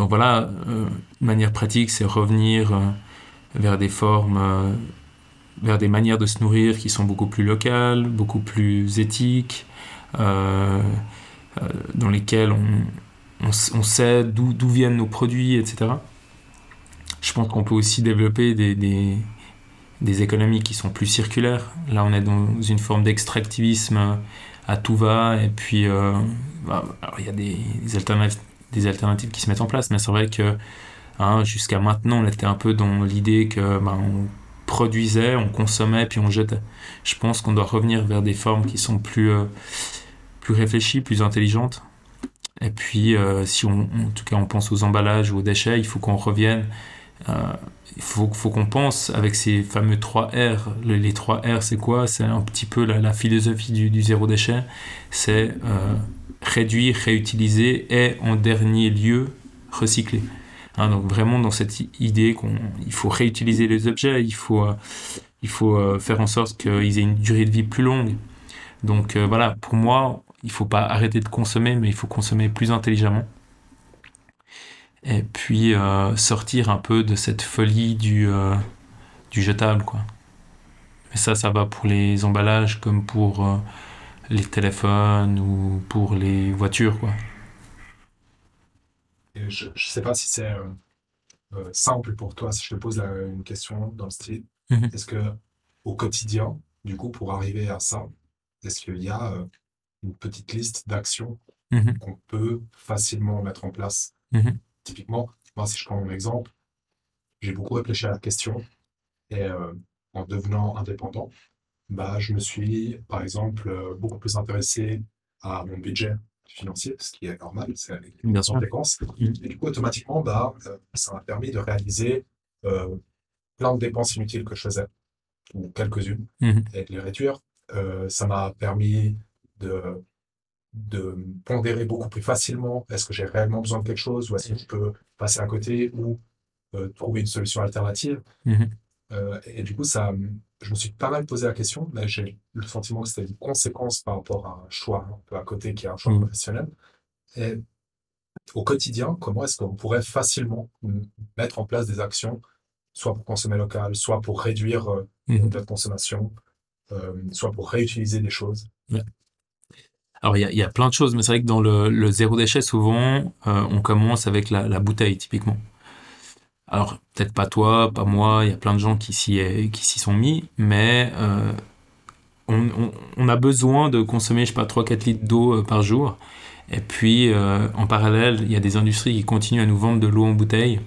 Donc voilà, euh, de manière pratique, c'est revenir euh, vers des formes, euh, vers des manières de se nourrir qui sont beaucoup plus locales, beaucoup plus éthiques, dans lesquelles on, sait d'où viennent nos produits, etc. Je pense qu'on peut aussi développer des, économies qui sont plus circulaires. Là, on est dans une forme d'extractivisme à tout va, et puis bah, il y a des, alternatives, des alternatives qui se mettent en place, mais c'est vrai que hein, jusqu'à maintenant, on était un peu dans l'idée que bah, on produisait, on consommait, puis on jetait. Je pense qu'on doit revenir vers des formes qui sont plus, euh, plus réfléchies, plus intelligentes. Et puis, euh, si on, en tout cas on pense aux emballages ou aux déchets, il faut qu'on revienne il faut, faut qu'on pense avec ces fameux 3 R. Les 3 R, c'est quoi? C'est un petit peu la, philosophie du, zéro déchet. C'est euh, réduire, réutiliser et en dernier lieu recycler. Hein, donc vraiment dans cette idée qu'il faut réutiliser les objets, il faut, euh, il faut euh, faire en sorte qu'ils aient une durée de vie plus longue. Donc euh, voilà, pour moi, il faut pas arrêter de consommer, mais il faut consommer plus intelligemment et puis euh, sortir un peu de cette folie du, euh, du jetable quoi. Mais ça, ça va pour les emballages comme pour euh, les téléphones ou pour les voitures quoi. Et je ne sais pas si c'est simple pour toi si je te pose la, une question dans le style. -hmm. Est-ce que au quotidien, du coup, pour arriver à ça, est-ce qu'il y a une petite liste d'actions -hmm. qu'on peut facilement mettre en place? -hmm Typiquement, moi, si je prends mon exemple, j'ai beaucoup réfléchi à la question et euh, en devenant indépendant, bah, je me suis, par exemple, euh, beaucoup plus intéressé à mon budget financier, ce qui est normal, c'est une conséquence. Mmh. Et du coup, automatiquement, bah, euh, ça m'a permis de réaliser euh, plein de dépenses inutiles que je faisais, ou quelques-unes, mmh. et de les réduire. Euh, ça m'a permis de de pondérer beaucoup plus facilement est-ce que j'ai réellement besoin de quelque chose? Ou est-ce que je peux passer à côté ou euh, trouver une solution alternative? Mm -hmm. euh, et du coup, ça, je me suis pas mal posé la question, mais j'ai le sentiment que c'était une conséquence par rapport à un choix un peu à côté qui est un choix mm -hmm. professionnel. Et au quotidien, comment est-ce qu'on pourrait facilement mettre en place des actions, soit pour consommer local, soit pour réduire euh, mm -hmm. notre consommation, euh, soit pour réutiliser des choses? Yeah. Alors, il y, a plein de choses, mais c'est vrai que dans le, zéro déchet, souvent, euh, on commence avec la, bouteille, typiquement. Alors, peut-être pas toi, pas moi, il y a plein de gens qui s'y, sont mis, mais euh, on, a besoin de consommer, je sais pas, 3-4 litres d'eau euh, par jour. Et puis, en parallèle, il y a des industries qui continuent à nous vendre de l'eau en bouteille,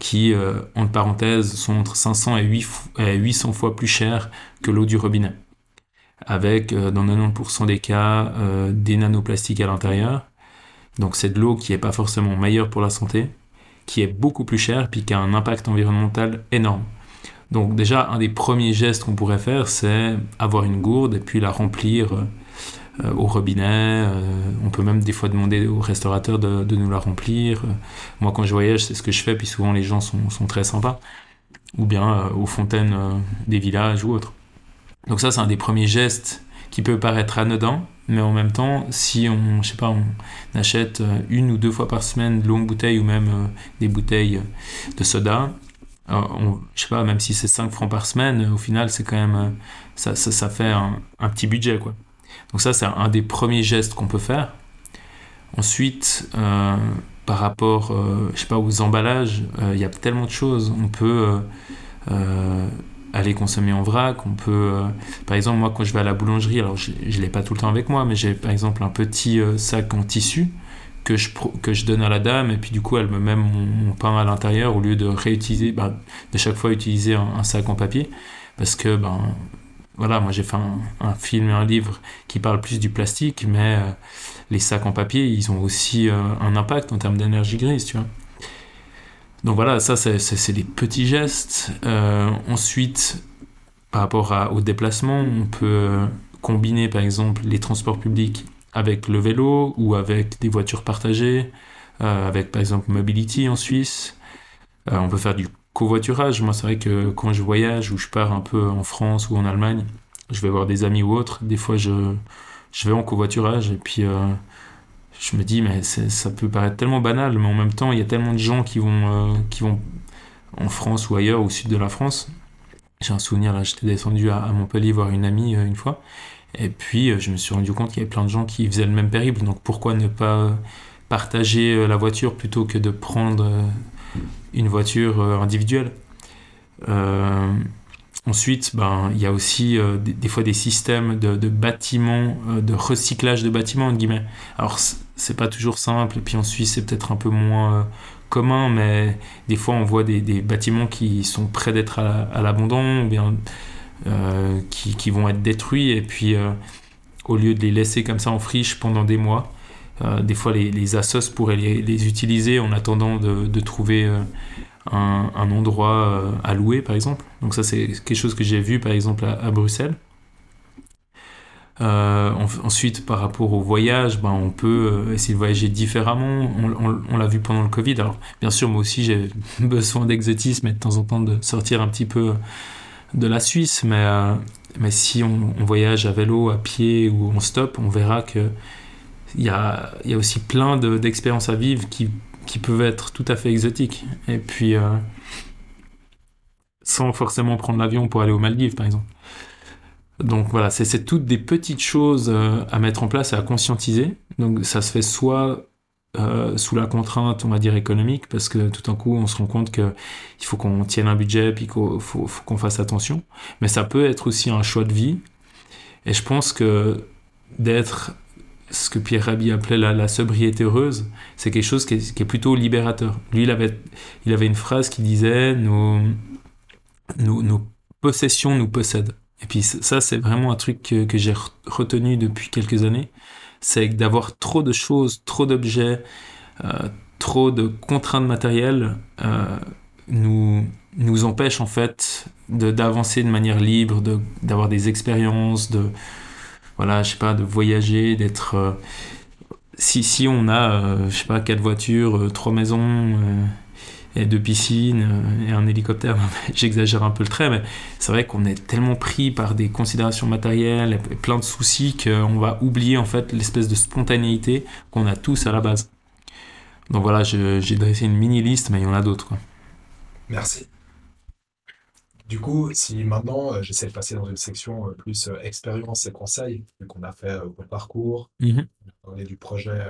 qui, entre parenthèses, sont entre 500 et, 8, et 800 fois plus chères que l'eau du robinet avec euh, dans 90% des cas euh, des nanoplastiques à l'intérieur. Donc c'est de l'eau qui n'est pas forcément meilleure pour la santé, qui est beaucoup plus chère, puis qui a un impact environnemental énorme. Donc déjà, un des premiers gestes qu'on pourrait faire, c'est avoir une gourde et puis la remplir euh, au robinet. On peut même des fois demander au restaurateur de, nous la remplir. moi, quand je voyage, c'est ce que je fais, puis souvent les gens sont, très sympas. Ou bien aux fontaines des villages ou autres. Donc ça, c'est un des premiers gestes qui peut paraître anodin, mais en même temps, si on, je sais pas, on achète euh, une ou deux fois par semaine de l'eau en bouteille ou même euh, des bouteilles de soda, euh, je sais pas, même si c'est 5 francs par semaine, au final, c'est quand même, ça, ça, fait un, petit budget, quoi. Donc ça, c'est un des premiers gestes qu'on peut faire. Ensuite, par rapport, je sais pas, aux emballages, il y a tellement de choses. On peut aller consommer en vrac. On peut, par exemple, moi, quand je vais à la boulangerie, alors je ne l'ai pas tout le temps avec moi, mais j'ai par exemple un petit sac en tissu que je, que je donne à la dame et puis du coup elle me met mon, pain à l'intérieur au lieu de réutiliser, bah, de chaque fois utiliser un, sac en papier parce que ben voilà, moi j'ai fait un, film et un livre qui parle plus du plastique, mais euh, les sacs en papier, ils ont aussi euh, un impact en termes d'énergie grise, tu vois. Donc voilà, ça c'est des petits gestes. Euh, ensuite, par rapport au déplacement, on peut combiner par exemple les transports publics avec le vélo ou avec des voitures partagées, euh, avec par exemple Mobility en Suisse. Euh, on peut faire du covoiturage. Moi, c'est vrai que quand je voyage ou je pars un peu en France ou en Allemagne, je vais voir des amis ou autres. Des fois, je, je vais en covoiturage et puis euh, je me dis, mais ça peut paraître tellement banal, mais en même temps, il y a tellement de gens qui vont, qui vont en France ou ailleurs, au sud de la France. J'ai un souvenir, là, j'étais descendu à, Montpellier voir une amie une fois. Et puis, euh, je me suis rendu compte qu'il y avait plein de gens qui faisaient le même périple. Donc, pourquoi ne pas partager euh, la voiture plutôt que de prendre euh, une voiture individuelle? Ensuite, ben, il y a aussi des, fois des systèmes de, bâtiments, de recyclage de bâtiments, entre guillemets. Alors, c'est pas toujours simple, et puis en Suisse, c'est peut-être un peu moins commun, mais des fois, on voit des, bâtiments qui sont prêts d'être à, l'abandon, ou bien euh, qui, vont être détruits et puis euh, au lieu de les laisser comme ça en friche pendant des mois, euh, des fois les, les assos pourraient les, utiliser en attendant de trouver un, un, endroit à louer par exemple. Donc ça c'est quelque chose que j'ai vu par exemple à, Bruxelles. ensuite, par rapport au voyage, ben, on peut essayer de voyager différemment. On, l'a vu pendant le Covid. Alors, bien sûr, moi aussi, j'ai besoin d'exotisme et de temps en temps de sortir un petit peu de la Suisse, mais, euh, mais si on, voyage à vélo, à pied ou en stop, on verra que il y a, y a, aussi plein d'expériences à vivre qui, qui, peuvent être tout à fait exotiques. Et puis, euh, sans forcément prendre l'avion pour aller aux Maldives, par exemple. Donc voilà, c'est toutes des petites choses euh, à mettre en place et à conscientiser. Donc ça se fait soit euh, sous la contrainte, on va dire, économique, parce que tout d'un coup, on se rend compte qu'il faut qu'on tienne un budget, puis qu'il faut, qu'on fasse attention. Mais ça peut être aussi un choix de vie. Et je pense que d'être ce que Pierre Rabhi appelait la, sobriété heureuse, c'est quelque chose qui est, plutôt libérateur. Lui, il avait, une phrase qui disait nos, nos, possessions nous possèdent. Et puis ça, c'est vraiment un truc que, que j'ai retenu depuis quelques années c'est d'avoir trop de choses, trop d'objets, euh, trop de contraintes matérielles euh, nous, nous empêche en fait d'avancer de, manière libre, d'avoir des expériences, de voilà, je sais pas, de voyager, d'être euh, si, si on a, je sais pas, quatre voitures, trois maisons, et deux piscines euh, et un hélicoptère. J'exagère un peu le trait, mais c'est vrai qu'on est tellement pris par des considérations matérielles et plein de soucis qu'on va oublier en fait l'espèce de spontanéité qu'on a tous à la base. Donc voilà, j'ai dressé une mini liste, mais il y en a d'autres. Merci. Du coup, si maintenant euh, j'essaie de passer dans une section euh, plus expérience et conseils, vu qu'on a fait le parcours, mm-hmm. on est du projet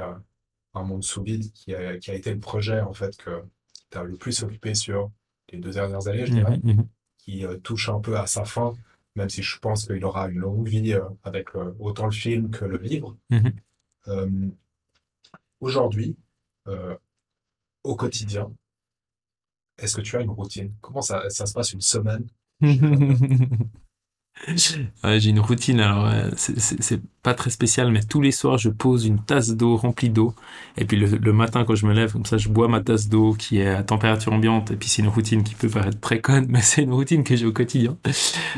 Un monde sous vide, qui a, qui a été le projet en fait que tu as le plus occupé sur les deux dernières années, je dirais, mhm, mhm. qui euh, touche un peu à sa fin, même si je pense qu'il aura une longue vie euh, avec euh, autant le film que le livre. Mhm. Aujourd'hui, au quotidien, est-ce que tu as une routine? Comment ça, se passe une semaine? J'ai une routine, alors euh, c'est pas très spécial, mais tous les soirs je pose une tasse d'eau remplie d'eau. Et puis le, matin quand je me lève, comme ça je bois ma tasse d'eau qui est à température ambiante. Et puis c'est une routine qui peut paraître très conne, mais c'est une routine que j'ai au quotidien.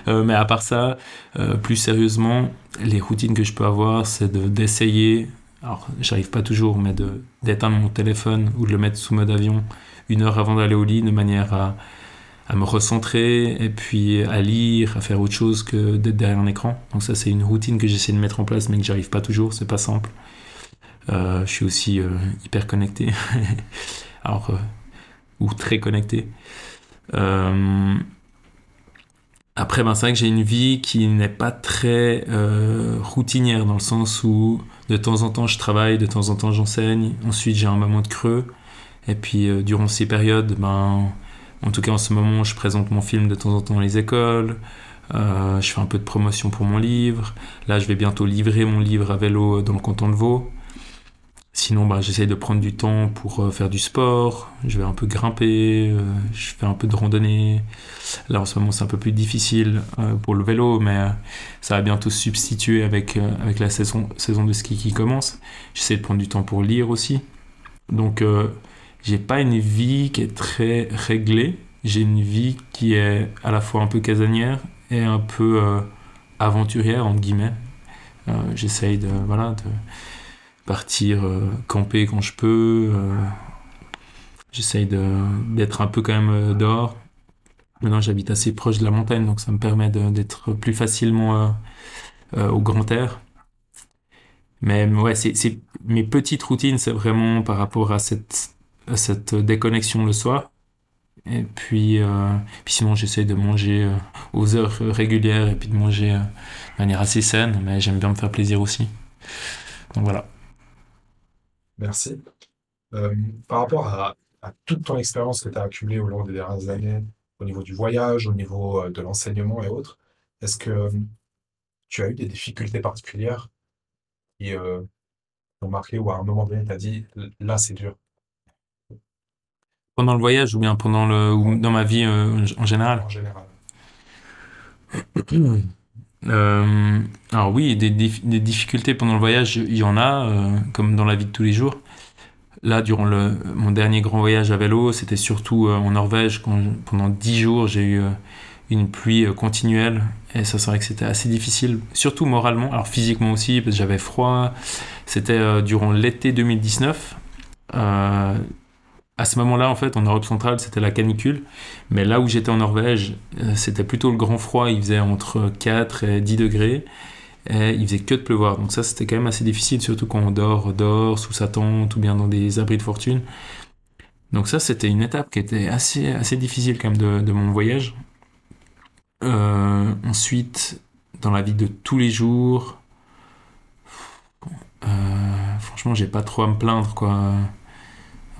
Euh, mais à part ça, euh, plus sérieusement, les routines que je peux avoir, c'est d'essayer, alors j'arrive pas toujours, mais d'éteindre mon téléphone ou de le mettre sous mode avion une heure avant d'aller au lit de manière à me recentrer et puis à lire, à faire autre chose que d'être derrière un écran. Donc ça c'est une routine que j'essaie de mettre en place mais que j'arrive pas toujours, c'est pas simple. Euh, je suis aussi euh, hyper connecté, euh, ou très connecté. après, ben, c'est vrai que j'ai une vie qui n'est pas très routinière dans le sens où de temps en temps je travaille, de temps en temps j'enseigne, ensuite j'ai un moment de creux, et puis durant ces périodes, ben, En tout cas, en ce moment, je présente mon film de temps en temps dans les écoles. Euh, je fais un peu de promotion pour mon livre. Là, je vais bientôt livrer mon livre à vélo dans le canton de Vaud. Sinon, bah, j'essaye de prendre du temps pour euh, faire du sport. Je vais un peu grimper. Euh, je fais un peu de randonnée. Là, en ce moment, c'est un peu plus difficile pour le vélo, mais ça va bientôt se substituer avec, avec la saison, saison de ski qui commence. J'essaie de prendre du temps pour lire aussi. Donc, j'ai pas une vie qui est très réglée. J'ai une vie qui est à la fois un peu casanière et un peu euh, aventurière, entre guillemets. Euh, j'essaye de, voilà, de partir euh, camper quand je peux. J'essaye d'être un peu quand même dehors. Maintenant, j'habite assez proche de la montagne, donc ça me permet d'être plus facilement au grand air. Mais ouais, c'est mes petites routines, c'est vraiment par rapport à cette cette déconnexion le soir. Et puis, euh, sinon, j'essaie de manger euh, aux heures régulières et puis de manger euh, de manière assez saine, mais j'aime bien me faire plaisir aussi. Donc voilà. Merci. par rapport à, à, toute ton expérience que tu as accumulée au long des dernières années, au niveau du voyage, au niveau de l'enseignement et autres, est-ce que tu as eu des difficultés particulières qui ont marqué ou à un moment donné, tu as dit là, c'est dur? Pendant le voyage ou bien pendant le ou dans ma vie euh, en général? En général. Euh, alors oui, des, des, difficultés pendant le voyage, il y en a, euh, comme dans la vie de tous les jours. Là, durant le, mon dernier grand voyage à vélo, c'était surtout en Norvège. Quand, pendant dix jours, j'ai eu une pluie continuelle. Et ça, c'est vrai que c'était assez difficile, surtout moralement, alors physiquement aussi, parce que j'avais froid. C'était durant l'été 2019 à ce moment-là, en fait, en Europe centrale, c'était la canicule. Mais là où j'étais en Norvège, euh, c'était plutôt le grand froid. Il faisait entre 4 et 10 degrés. Et il faisait que de pleuvoir. Donc ça, c'était quand même assez difficile, surtout quand on dort, dort sous sa tente ou bien dans des abris de fortune. Donc ça, c'était une étape qui était assez, assez difficile quand même de, mon voyage. Euh, ensuite, dans la vie de tous les jours, euh, franchement, j'ai pas trop à me plaindre, quoi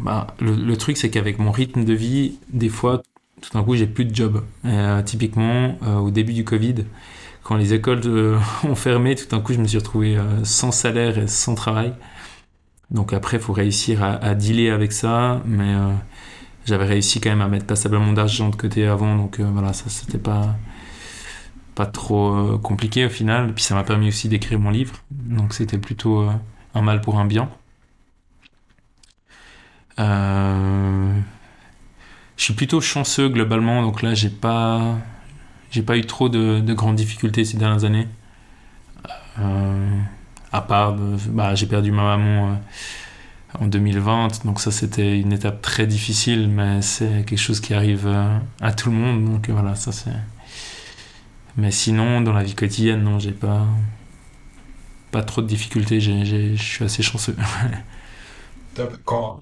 bah, le, truc, c'est qu'avec mon rythme de vie, des fois, tout d'un coup, j'ai plus de job. Euh, typiquement, euh, au début du Covid, quand les écoles euh, ont fermé, tout d'un coup, je me suis retrouvé sans salaire et sans travail. Donc après, il faut réussir à, à, dealer avec ça, mais j'avais réussi quand même à mettre passablement d'argent de côté avant, donc voilà, ça c'était pas pas trop compliqué au final. Puis ça m'a permis aussi d'écrire mon livre, donc c'était plutôt un mal pour un bien. Euh, je suis plutôt chanceux globalement, donc là j'ai pas j'ai pas eu trop de, grandes difficultés ces dernières années. Euh, à part, bah, j'ai perdu ma maman euh, en 2020, donc ça c'était une étape très difficile, mais c'est quelque chose qui arrive à tout le monde, donc voilà, ça c'est. Mais sinon, dans la vie quotidienne, non, j'ai pas pas trop de difficultés, je suis assez chanceux. Quand,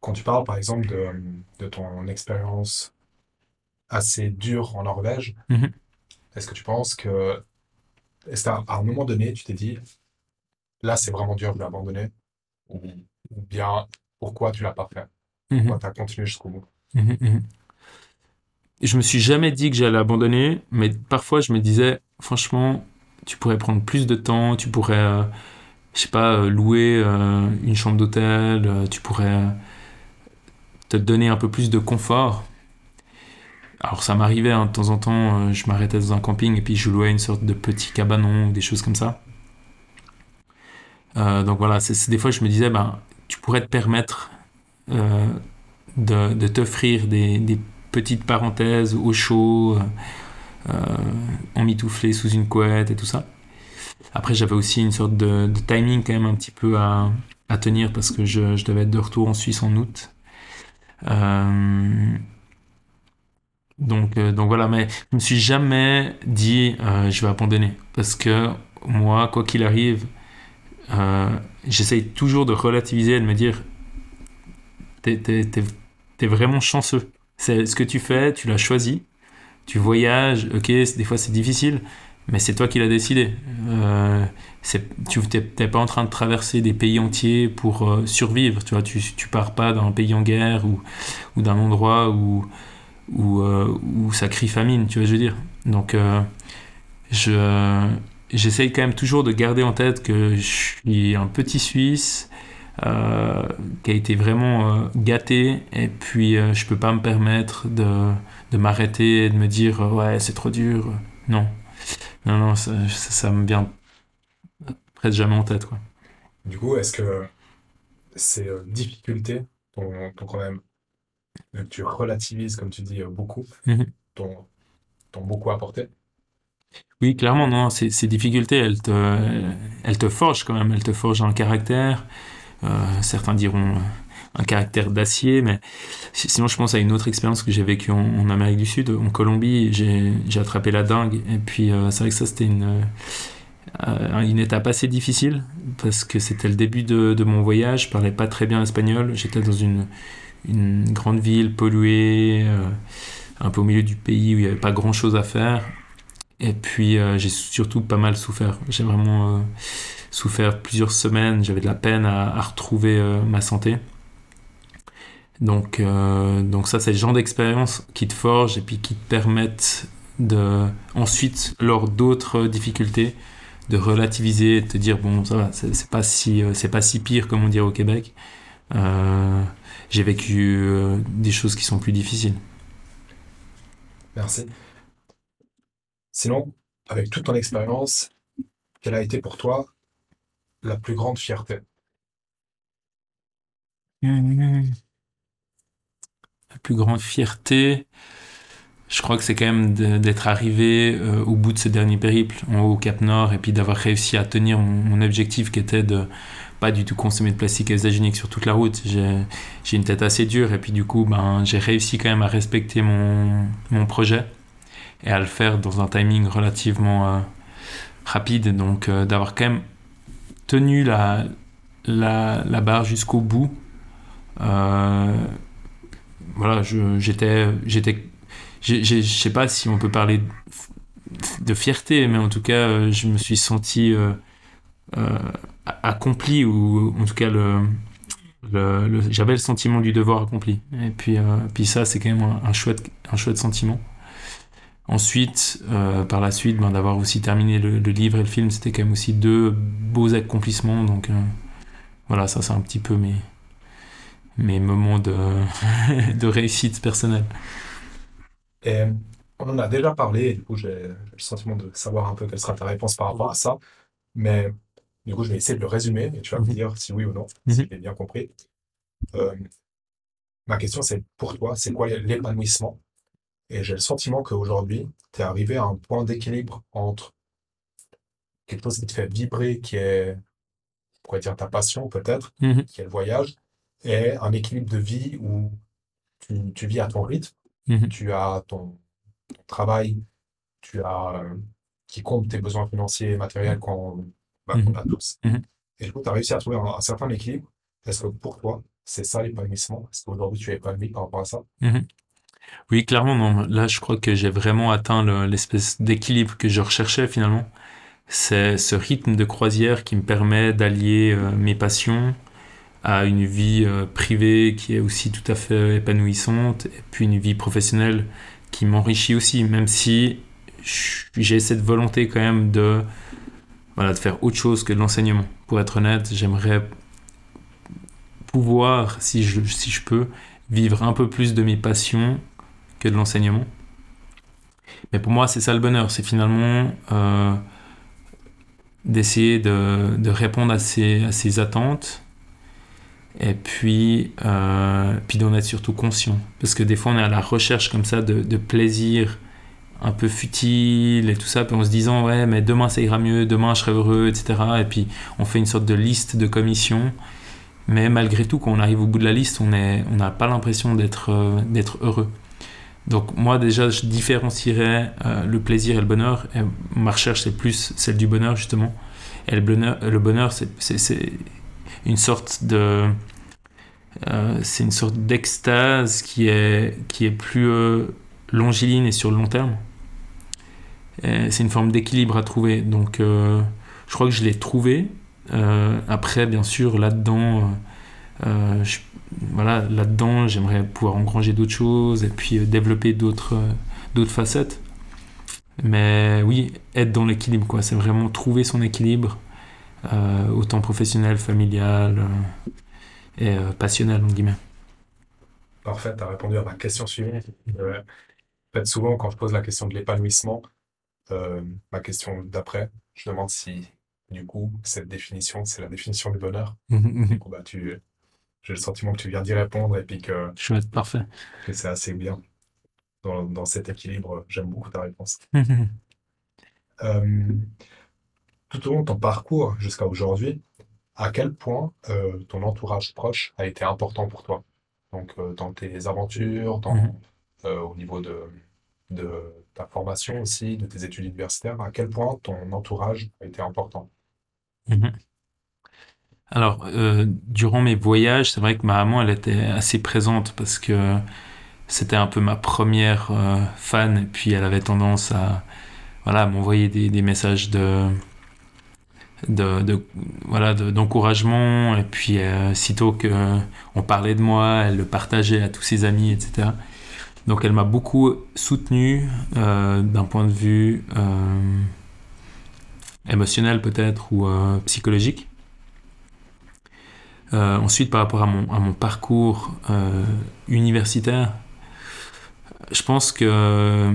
quand tu parles, par exemple, de, de ton expérience assez dure en Norvège, mhm. est-ce que tu penses que, est-ce à un moment donné, tu t'es dit, là, c'est vraiment dur de l'abandonner, ou, bien, pourquoi tu l'as pas fait? Mhm. Pourquoi tu as continué jusqu'au bout? Mhm, Je me suis jamais dit que j'allais abandonner, mais parfois, je me disais, franchement, tu pourrais prendre plus de temps, tu pourrais, euh, je sais pas, euh, louer euh, une chambre d'hôtel, tu pourrais te donner un peu plus de confort. Alors ça m'arrivait hein, de temps en temps, euh, je m'arrêtais dans un camping et puis je louais une sorte de petit cabanon ou des choses comme ça. Euh, donc voilà, des fois je me disais, ben, tu pourrais te permettre euh, de, t'offrir des, petites parenthèses au chaud, en mitouflé sous une couette et tout ça. Après j'avais aussi une sorte de, timing quand même un petit peu à, tenir parce que je devais être de retour en Suisse en août. Euh, donc, euh, donc voilà, mais je me suis jamais dit euh, je vais abandonner parce que moi, quoi qu'il arrive, j'essaye toujours de relativiser et de me dire t'es es, vraiment chanceux. C'est ce que tu fais, tu l'as choisi, tu voyages, ok, des fois c'est difficile, mais c'est toi qui l'as décidé. Tu n'es pas en train de traverser des pays entiers pour euh, survivre. Tu vois, tu, pars pas d'un pays en guerre ou, ou d'un endroit où où, où ça crie famine, tu vois, je veux dire. Donc, je, j'essaye quand même toujours de garder en tête que je suis un petit Suisse euh, qui a été vraiment euh, gâté et puis euh, je peux pas me permettre de, de m'arrêter et de me dire ouais c'est trop dur non non non ça, ça, me vient presque jamais en tête quoi. Du coup est-ce que ces difficultés t'ont quand même tu relativises comme tu dis beaucoup mmh t'ont beaucoup apporté? Oui, clairement, non, ces, ces difficultés, elles te, elles te forgent quand même, elles te forgent un caractère. Euh, certains diront un caractère d'acier, mais sinon je pense à une autre expérience que j'ai vécue en, Amérique du Sud, en Colombie, j'ai attrapé la dingue, et puis euh, c'est vrai que ça c'était une, euh, une étape assez difficile, parce que c'était le début de, mon voyage, je parlais pas très bien espagnol, j'étais dans une, grande ville polluée, un peu au milieu du pays où il n'y avait pas grand chose à faire, et puis euh, j'ai surtout pas mal souffert. J'ai vraiment euh, souffert plusieurs semaines. J'avais de la peine à, retrouver euh, ma santé. Donc, donc ça, c'est le genre d'expérience qui te forge et puis qui te permettent de, ensuite, lors d'autres difficultés, de relativiser et de te dire, bon, ça va, c'est pas, si, c'est pas si pire comme on dirait au Québec. j'ai vécu des choses qui sont plus difficiles. Merci. Sinon, avec toute ton expérience, quelle a été pour toi la plus grande fierté? La plus grande fierté, je crois que c'est quand même d'être arrivé euh, au bout de ce dernier périple en haut au Cap Nord et puis d'avoir réussi à tenir mon, objectif qui était de pas du tout consommer de plastique usagénique sur toute la route. J'ai une tête assez dure et puis du coup ben, j'ai réussi quand même à respecter mon, mon projet et à le faire dans un timing relativement euh, rapide. Donc euh, d'avoir quand même tenu la, la, la barre jusqu'au bout. Voilà, j'étais, je sais pas si on peut parler de fierté, mais en tout cas, je me suis senti accompli ou en tout cas j'avais le sentiment du devoir accompli. Et puis, ça, c'est quand même un, chouette, un chouette sentiment. Ensuite, euh, par la suite, ben, d'avoir aussi terminé le, livre et le film, c'était quand même aussi deux beaux accomplissements. Donc euh, voilà, ça c'est un petit peu mes, moments de réussite personnelle. Et on en a déjà parlé, et du coup j'ai le sentiment de savoir un peu quelle sera ta réponse par rapport à ça. Mais du coup, je vais essayer de le résumer et tu vas me mhm. dire si oui ou non, si mhm. j'ai bien compris. Euh, ma question, c'est pour toi, c'est quoi l'épanouissement? Et j'ai le sentiment qu'aujourd'hui, tu es arrivé à un point d'équilibre entre quelque chose qui te fait vibrer, qui est, on pourrait dire ta passion peut-être, qui est le voyage, et un équilibre de vie où tu, tu vis à ton rythme, mmh tu as ton, travail, tu as euh, qui compte tes besoins financiers et matériels qu'on bah, mmh a tous. Et du coup, tu as réussi à trouver un, certain équilibre. Est-ce que pour toi, c'est ça l'épanouissement? Est-ce qu'aujourd'hui, tu es épanoui par rapport à ça? Oui, clairement, non. Là, je crois que j'ai vraiment atteint l'espèce d'équilibre que je recherchais finalement. C'est ce rythme de croisière qui me permet d'allier euh, mes passions à une vie euh, privée qui est aussi tout à fait épanouissante, et puis une vie professionnelle qui m'enrichit aussi, même si j'ai cette volonté quand même de, voilà, de faire autre chose que de l'enseignement. Pour être honnête, j'aimerais pouvoir, si je, si je peux, vivre un peu plus de mes passions que de l'enseignement. Mais pour moi, c'est ça le bonheur, c'est finalement euh, d'essayer de, de, répondre à ces, à ces, attentes et puis, euh, puis d'en être surtout conscient. Parce que des fois, on est à la recherche comme ça de, de plaisir un peu futile et tout ça, puis en se disant, ouais, mais demain ça ira mieux, demain je serai heureux, etc. Et puis on fait une sorte de liste de commissions. Mais malgré tout, quand on arrive au bout de la liste, on n'a on pas l'impression d'être euh, d'être heureux. Donc moi déjà, je différencierais euh, le plaisir et le bonheur. Ma recherche, c'est plus celle du bonheur, justement. Et le bonheur, le bonheur c'est une sorte de... Euh, c'est une sorte d'extase qui est, qui est plus euh, longiligne et sur le long terme. C'est une forme d'équilibre à trouver. Donc je crois que je l'ai trouvé. après, bien sûr, là-dedans Euh, voilà, là-dedans, j'aimerais pouvoir engranger d'autres choses et puis développer d'autres d'autres facettes. Mais oui, être dans l'équilibre, quoi. C'est vraiment trouver son équilibre, autant professionnel, familial et passionnel, en guillemets. Parfait, tu as répondu à ma question suivante. en fait, souvent, quand je pose la question de l'épanouissement, ma question d'après, je demande si, du coup, cette définition, c'est la définition du bonheur. du coup, bah, tu, j'ai le sentiment que tu viens d'y répondre et puis que, Chouette, parfait. que c'est assez bien. Dans, dans cet équilibre, j'aime beaucoup ta réponse. Euh, tout au long de ton parcours jusqu'à aujourd'hui, à quel point euh, ton entourage proche a été important pour toi? Donc, euh, dans tes aventures, dans, mhm. au niveau de, de ta formation aussi, de tes études universitaires, à quel point ton entourage a été important? Mhm. Alors, euh, durant mes voyages, c'est vrai que ma maman, elle était assez présente parce que c'était un peu ma première euh, fan, et puis elle avait tendance à, voilà, m'envoyer des, messages de, de, voilà, d'encouragement, et puis euh, sitôt que on parlait de moi, elle le partageait à tous ses amis, etc. Donc elle m'a beaucoup soutenu euh, d'un point de vue euh, émotionnel peut-être ou euh, psychologique. ensuite, par rapport à à mon parcours universitaire, je pense que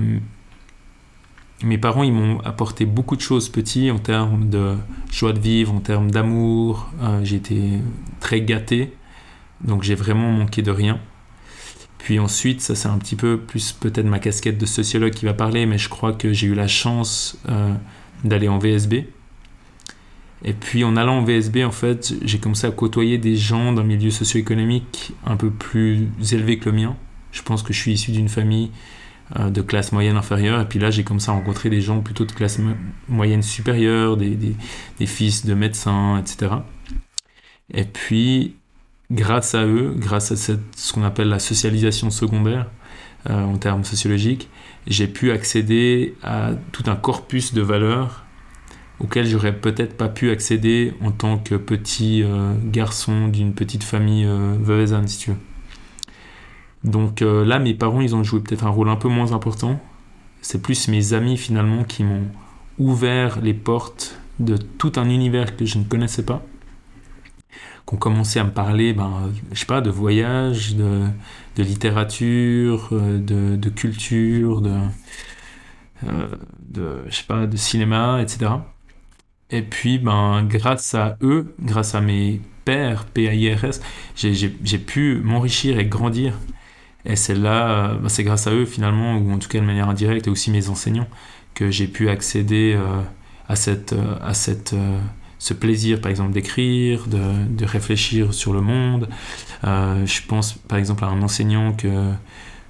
mes parents ils m'ont apporté beaucoup de choses petits en termes de joie de vivre, en termes d'amour. j'ai été très gâté, donc j'ai vraiment manqué de rien. Puis ensuite, ça c'est un petit peu plus peut-être ma casquette de sociologue qui va parler, mais je crois que j'ai eu la chance euh, d'aller en VSB. Et puis en allant en VSB, en fait, j'ai commencé à côtoyer des gens d'un milieu socio-économique un peu plus élevé que le mien. Je pense que je suis issu d'une famille euh, de classe moyenne inférieure. Et puis là, j'ai commencé à rencontrer des gens plutôt de classe moyenne supérieure, des, des, des, fils de médecins, etc. Et puis, grâce à eux, grâce à cette, ce qu'on appelle la socialisation secondaire euh, en termes sociologiques, j'ai pu accéder à tout un corpus de valeurs auxquelles j'aurais peut-être pas pu accéder en tant que petit euh, garçon d'une petite famille euh, si tu veux. Donc euh, là, mes parents, ils ont joué peut-être un rôle un peu moins important. C'est plus mes amis finalement qui m'ont ouvert les portes de tout un univers que je ne connaissais pas qu'on commençait à me parler, ben, je sais pas, de voyage, de, littérature, euh, de, culture, de, euh, de, je sais pas, de cinéma, etc. Et puis, ben, grâce à eux, grâce à mes pères, PAIRS, j'ai pu m'enrichir et grandir. Et c'est là, ben, c'est grâce à eux finalement, ou en tout cas de manière indirecte, et aussi mes enseignants, que j'ai pu accéder euh, à cette, à cette ce plaisir, par exemple, d'écrire, de, réfléchir sur le monde. Euh, je pense, par exemple, à un enseignant que,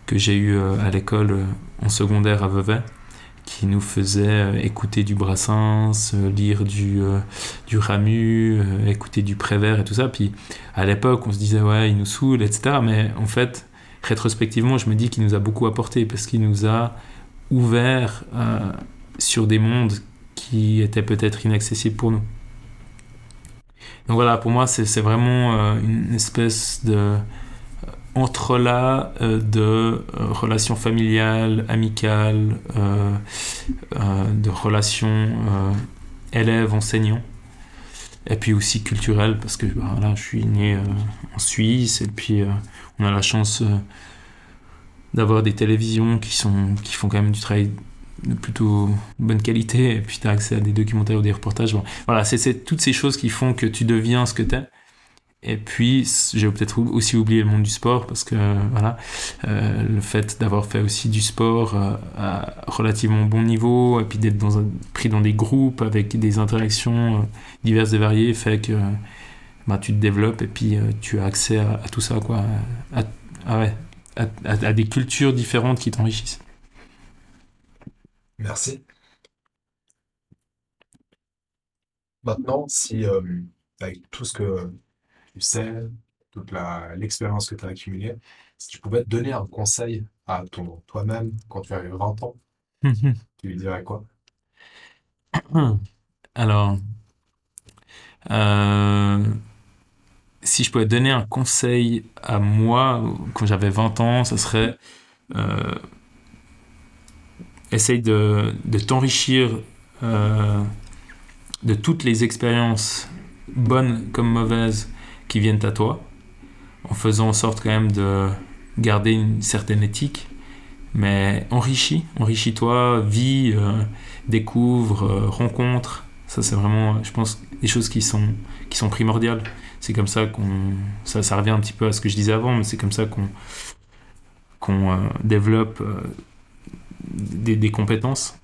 que j'ai eu euh, à l'école euh, en secondaire à Vevey, qui nous faisait écouter du Brassens, lire du, du Ramu, écouter du Prévert et tout ça. Puis à l'époque, on se disait, ouais, il nous saoule, etc. Mais en fait, rétrospectivement, je me dis qu'il nous a beaucoup apporté parce qu'il nous a ouvert sur des mondes qui étaient peut-être inaccessibles pour nous. Donc voilà, pour moi, c'est vraiment euh, une espèce de euh, entrelac euh, de relations familiales, amicales, de relations élèves-enseignants, et puis aussi culturelles, parce que voilà, je suis né en Suisse, et puis on a la chance d'avoir des télévisions qui, sont, qui font quand même du travail de plutôt bonne qualité, et puis tu as accès à des documentaires ou des reportages. voilà, c'est toutes ces choses qui font que tu deviens ce que tu es. Et puis, j'ai peut-être aussi oublié le monde du sport, parce que voilà, euh, le fait d'avoir fait aussi du sport euh, à relativement bon niveau, et puis d'être dans pris dans des groupes avec des interactions euh, diverses et variées, fait que bah, tu te développes et puis tu as accès à, tout ça, quoi, à, à des cultures différentes qui t'enrichissent. Merci. Maintenant, si avec tout ce que tu sais, toute l'expérience que tu as accumulée, si tu pouvais te donner un conseil à ton toi-même quand tu avais 20 ans, tu lui dirais quoi? Alors, euh, si je pouvais donner un conseil à moi quand j'avais 20 ans, ce serait euh, essaye de, de t'enrichir euh, de toutes les expériences, bonnes comme mauvaises, viennent à toi, en faisant en sorte quand même de garder une certaine éthique, mais enrichis, enrichis-toi, vis, euh, découvre, euh, rencontre. Ça, c'est vraiment, je pense, des choses qui sont, qui sont primordiales. C'est comme ça qu'on. Ça, ça revient un petit peu à ce que je disais avant, mais c'est comme ça qu'on qu'on euh, développe des, compétences.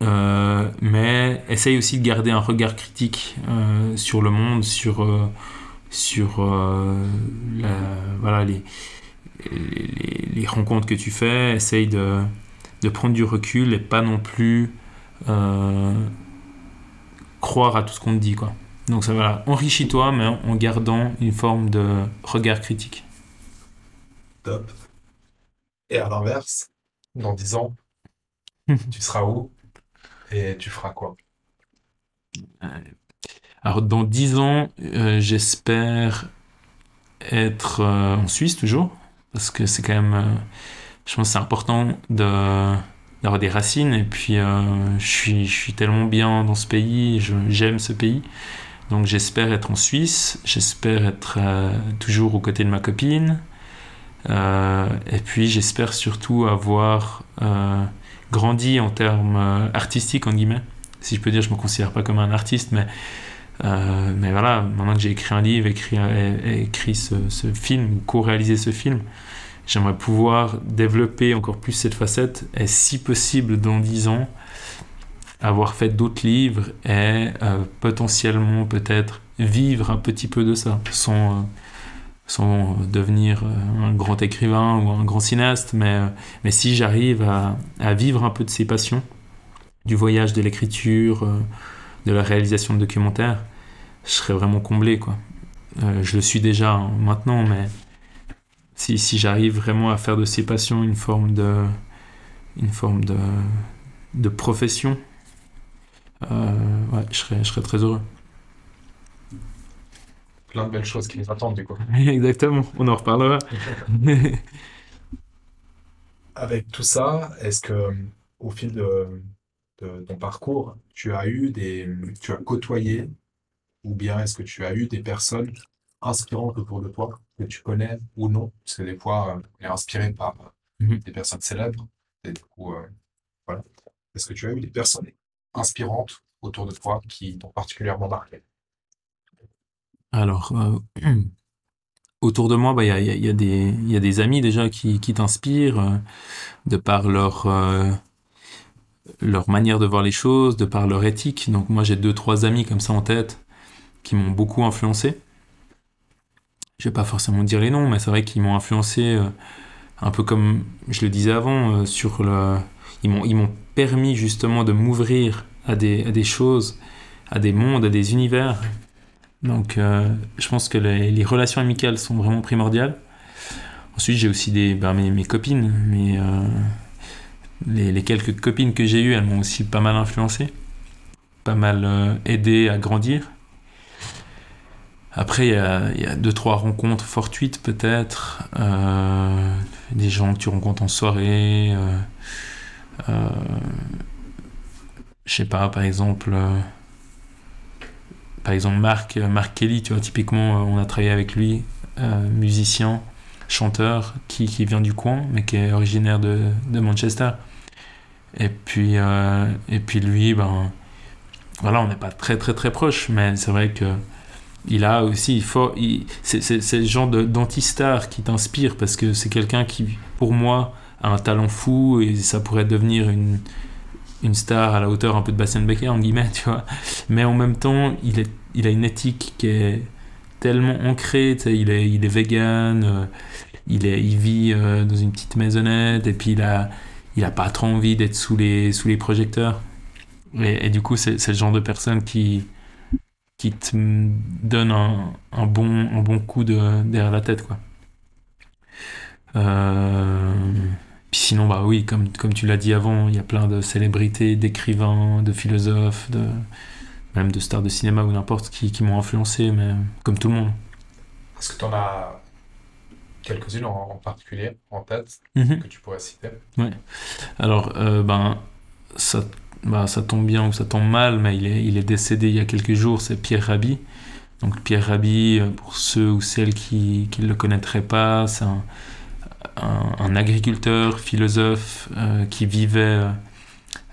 mais essaye aussi de garder un regard critique sur le monde, sur, sur la, voilà, les, les, les, rencontres que tu fais. Essaye de, de prendre du recul et pas non plus euh, croire à tout ce qu'on te dit. Quoi. Donc ça voilà, enrichis-toi, mais en gardant une forme de regard critique. Top. Et à l'inverse, dans 10 ans, tu seras où et tu feras quoi? Alors dans 10 ans, euh, j'espère être euh, en Suisse toujours, parce que c'est quand même je pense que c'est important d'avoir des racines et puis euh, je, suis, je suis tellement bien dans ce pays, j'aime ce pays. Donc j'espère être en Suisse, j'espère être euh, toujours aux côtés de ma copine. Euh, et puis j'espère surtout avoir grandi en termes artistiques, en guillemets. Si je peux dire, je me considère pas comme un artiste, mais, mais voilà, maintenant que j'ai écrit un livre, écrit, écrit ce, film, co-réalisé ce film, J'aimerais pouvoir développer encore plus cette facette et si possible dans 10 ans, avoir fait d'autres livres et euh, potentiellement peut-être vivre un petit peu de ça sans, euh, sans devenir euh, un grand écrivain ou un grand cinéaste. Mais, mais si j'arrive à, vivre un peu de ces passions, du voyage, de l'écriture, de la réalisation de documentaires, je serais vraiment comblé. Quoi. je le suis déjà hein, maintenant, mais si, si j'arrive vraiment à faire de ces passions une forme de, une forme de, de profession, euh, ouais, je serais, je serais très heureux. Plein de belles choses qui nous attendent du coup. Exactement, on en reparlera. Avec tout ça, est-ce que au fil de, de, ton parcours, tu as eu des, tu as côtoyé, ou bien est-ce que tu as eu des personnes inspirantes autour de toi que tu connais ou non, parce que des fois, euh, on est inspiré par euh, mhm. des personnes célèbres, et du coup, euh, voilà. Est-ce que tu as eu des personnes inspirantes autour de toi qui t'ont particulièrement marqué? Alors, autour de moi, il bah, y, a, y, a des, y, a, des amis déjà qui, qui t'inspirent, de par leur, leur manière de voir les choses, de par leur éthique. Donc moi, j'ai deux, trois amis comme ça en tête qui m'ont beaucoup influencé je vais pas forcément dire les noms, mais c'est vrai qu'ils m'ont influencé euh, un peu comme je le disais avant, euh, sur le... ils m'ont permis justement de m'ouvrir à des, à des choses, à des mondes, à des univers. Donc euh, je pense que les, relations amicales sont vraiment primordiales. Ensuite j'ai aussi des, ben, mes, mes, copines, mais les, quelques copines que j'ai eues, elles m'ont aussi pas mal influencé, pas mal aidé à grandir. Après, il y a, y a, deux, trois rencontres fortuites peut-être, euh, des gens que tu rencontres en soirée. Euh, euh, je sais pas, par exemple, euh, par exemple Marc, Kelly, tu vois, typiquement, on a travaillé avec lui, euh, musicien, chanteur, qui, vient du coin, mais qui est originaire de Manchester. Et puis, et puis lui, ben, voilà, on n'est pas très très très proche, mais c'est vrai que il a aussi, il faut, c'est, c'est, le genre d'anti-star qui t'inspire parce que c'est quelqu'un qui, pour moi, a un talent fou et ça pourrait devenir une, une star à la hauteur un peu de Bastien Becker, en guillemets, tu vois. Mais en même temps, il, est, il a une éthique qui est tellement ancrée, il est, il est vegan, euh, il, est, il vit euh, dans une petite maisonnette et puis il a, il a pas trop envie d'être sous les, sous les projecteurs. Et, du coup, c'est, c'est le genre de personne qui, qui te donne un, un, bon, un bon coup de, derrière la tête. Quoi. Euh, sinon, bah oui, comme, comme tu l'as dit avant, il y a plein de célébrités, d'écrivains, de philosophes, de, même de stars de cinéma ou n'importe qui, qui m'ont influencé, mais comme tout le monde. Est-ce que tu en as quelques-unes en, particulier en tête Mhm. que tu pourrais citer Alors, euh, ben, ça, bah, ça tombe bien ou ça tombe mal, mais il est, il est décédé il y a quelques jours, c'est Pierre Rabhi. Donc Pierre Rabhi, euh, pour ceux ou celles qui ne le connaîtraient pas, c'est un, un- un agriculteur, philosophe euh, qui vivait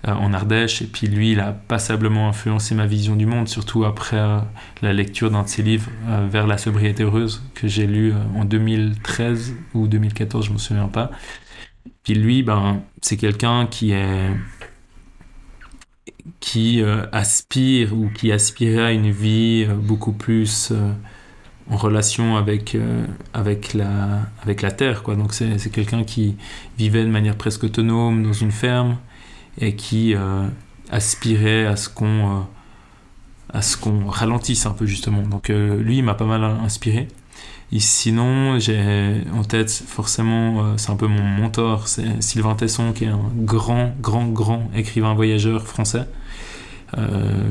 en Ardèche. Et puis lui, il a passablement influencé ma vision du monde, surtout après euh, la lecture d'un de ses livres, euh, Vers la sobriété heureuse, que j'ai lu euh, en 2013 ou 2014, je ne me souviens pas. Puis lui, ben, c'est quelqu'un qui est qui euh, aspire ou qui aspirait à une vie euh, beaucoup plus euh, en relation avec, euh, avec, la, avec la terre. Quoi. Donc c'est quelqu'un qui vivait de manière presque autonome dans une ferme et qui euh, aspirait à ce qu'on euh, à ce qu'on ralentisse un peu justement. Donc euh, lui, il m'a pas mal inspiré. Et sinon, j'ai en tête forcément, c'est un peu mon mentor, c'est Sylvain Tesson, qui est un grand, grand, grand écrivain voyageur français.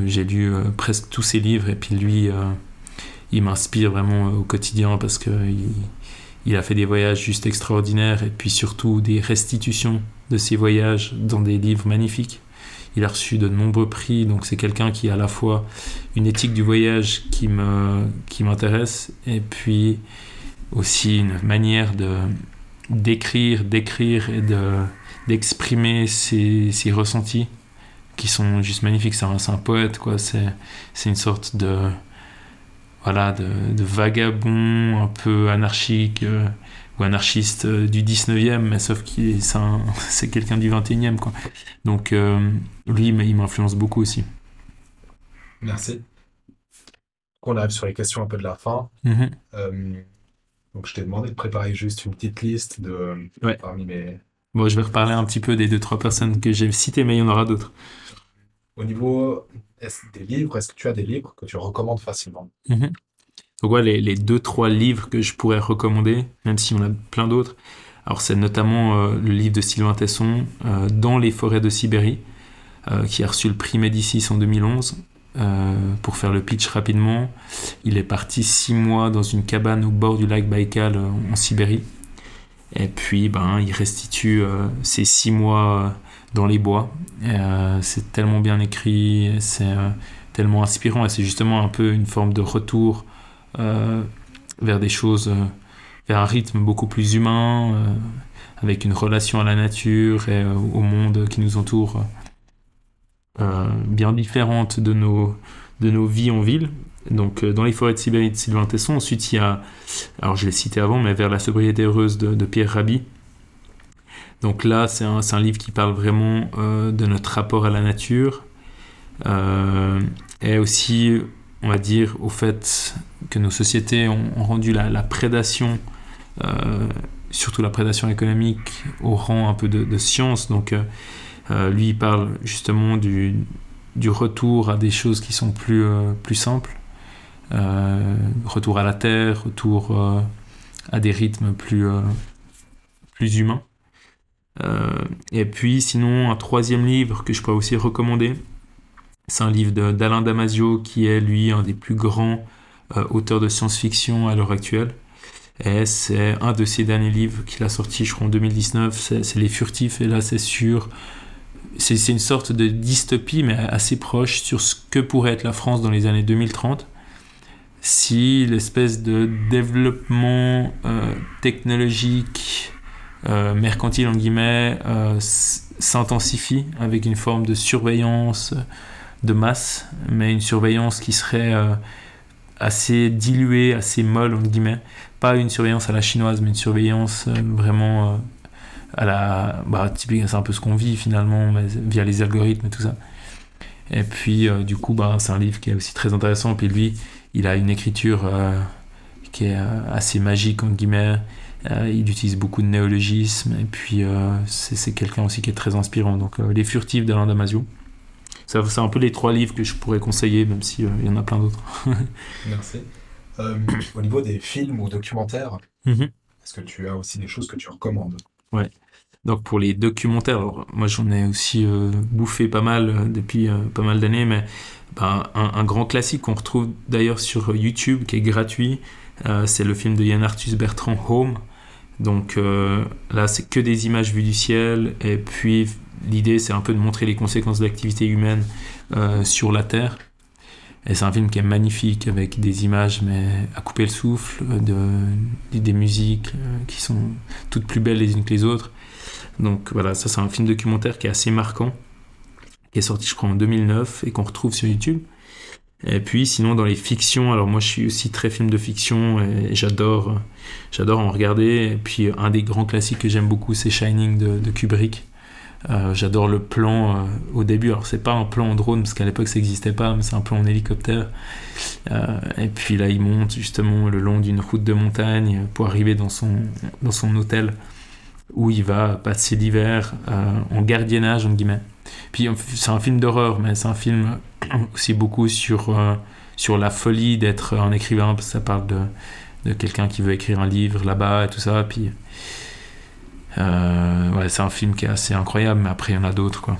J'ai lu presque tous ses livres et puis lui, il m'inspire vraiment au quotidien parce que il, il a fait des voyages juste extraordinaires et puis surtout des restitutions de ses voyages dans des livres magnifiques. Il a reçu de nombreux prix, donc c'est quelqu'un qui a à la fois une éthique du voyage qui me qui m'intéresse et puis aussi une manière de d'écrire, d'écrire et de d'exprimer ses, ressentis qui sont juste magnifiques. C'est un, poète, quoi. C'est, une sorte de, voilà, de, de vagabond un peu anarchique euh, ou anarchiste euh, du 19e, mais sauf qu'il est, c'est, un- c'est quelqu'un du 21e, quoi. Donc, euh, lui, il m'influence beaucoup aussi. Merci. On arrive sur les questions un peu de la fin. Mhm. Euh, donc, je t'ai demandé de préparer juste une petite liste de Ouais. parmi mes. Bon, je vais reparler un petit peu des deux, trois personnes que j'ai citées, mais il y en aura d'autres. Au niveau des livres, est-ce que tu as des livres que tu recommandes facilement? Mhm. Donc ouais, les, deux, trois livres que je pourrais recommander, même si on a plein d'autres. Alors c'est notamment euh, le livre de Sylvain Tesson, euh, Dans les forêts de Sibérie, euh, qui a reçu le prix Médicis en 2011. Euh, pour faire le pitch rapidement, il est parti six mois dans une cabane au bord du lac Baïkal en Sibérie. Et puis, ben, il restitue ces six mois dans les bois. C'est tellement bien écrit, c'est tellement inspirant, et c'est justement un peu une forme de retour vers des choses, euh, vers un rythme beaucoup plus humain, euh, avec une relation à la nature et euh, au monde qui nous entoure, euh, bien différente de nos, de nos vies en ville. Donc, euh, dans les forêts de Sibérie de Sylvain Tesson. Ensuite, il y a, alors je l'ai cité avant, mais Vers la sobriété heureuse de, Pierre Rabhi. Donc là, c'est un, un livre qui parle vraiment euh, de notre rapport à la nature. Euh, et aussi, on va dire, au fait que nos sociétés ont, rendu la, prédation, euh, surtout la prédation économique, au rang un peu de, science. Donc, euh, euh, lui, il parle justement du, retour à des choses qui sont plus, simples. Retour à la terre, retour à des rythmes plus, plus humains. Et puis, sinon, un troisième livre que je pourrais aussi recommander, c'est un livre d'Alain Damasio, qui est, lui, un des plus grands euh, auteurs de science-fiction à l'heure actuelle. Et c'est un de ses derniers livres qu'il a sorti, je crois, en 2019. C'est Les Furtifs, et là, c'est sur. C'est une sorte de dystopie, mais assez proche, sur ce que pourrait être la France dans les années 2030 si l'espèce de développement euh, technologique, euh, mercantile, en guillemets, s'intensifie avec une forme de surveillance de masse, mais une surveillance qui serait euh, assez diluée, assez molle, entre guillemets. Pas une surveillance à la chinoise, mais une surveillance euh, vraiment euh, à la. Bah, typique, c'est un peu ce qu'on vit finalement, via les algorithmes et tout ça. Et puis, du coup, bah, c'est un livre qui est aussi très intéressant. Puis lui, il a une écriture qui est assez magique, entre guillemets. Il utilise beaucoup de néologismes. Et puis, c'est quelqu'un aussi qui est très inspirant. Donc, Les Furtifs d'Alain Damasio. C'est un peu les trois livres que je pourrais conseiller, même s'il y en a plein d'autres. Merci. Euh, au niveau des films ou documentaires, Mhm. est-ce que tu as aussi des choses que tu recommandes? Donc pour les documentaires, alors, moi j'en ai aussi euh, bouffé pas mal euh, depuis euh, pas mal d'années, mais ben, un, un grand classique qu'on retrouve d'ailleurs sur YouTube, qui est gratuit, c'est le film de Yann Arthus Bertrand Home. Donc là, c'est que des images vues du ciel. Et puis, l'idée, c'est un peu de montrer les conséquences de l'activité humaine sur la Terre. Et c'est un film qui est magnifique avec des images mais à couper le souffle, de, des musiques euh, qui sont toutes plus belles les unes que les autres. Donc voilà, ça c'est un film documentaire qui est assez marquant, qui est sorti je crois en 2009 et qu'on retrouve sur YouTube. Et puis sinon dans les fictions, alors moi je suis aussi très film de fiction et j'adore j'adore en regarder. Et puis un des grands classiques que j'aime beaucoup c'est Shining de Kubrick. Euh, j'adore le plan euh, au début. Alors, c'est pas un plan en drone parce qu'à l'époque ça n'existait pas, mais c'est un plan en hélicoptère. Euh, et puis là, il monte justement le long d'une route de montagne pour arriver dans son, dans son hôtel où il va passer l'hiver en gardiennage, en guillemets. Puis c'est un film d'horreur, mais c'est un film aussi beaucoup sur, sur la folie d'être un écrivain, parce que ça parle de, de quelqu'un qui veut écrire un livre là-bas et tout ça. Puis ouais, c'est un film qui est assez incroyable, mais après il y en a d'autres quoi.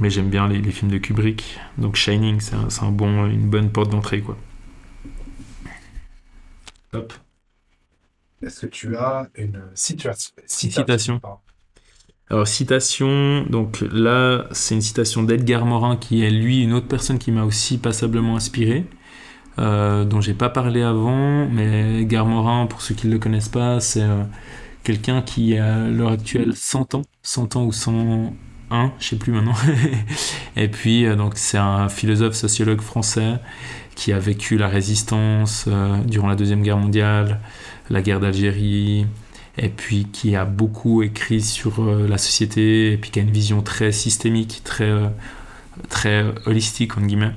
Mais j'aime bien les, films de Kubrick, donc Shining, c'est un, bon, une bonne porte d'entrée quoi. Top. Est-ce que tu as une situation citation Alors citation, donc là c'est une citation d'Edgar Morin qui est lui une autre personne qui m'a aussi passablement inspiré. Euh, dont j'ai pas parlé avant, mais Edgar Morin, pour ceux qui ne le connaissent pas, c'est euh, quelqu'un qui a à l'heure actuelle 100 ans, 100 ans ou 101, je sais plus maintenant. et puis euh, donc c'est un philosophe sociologue français qui a vécu la résistance euh, durant la deuxième guerre mondiale, la guerre d'Algérie, et puis qui a beaucoup écrit sur euh, la société, et puis qui a une vision très systémique, très très holistique en guillemets.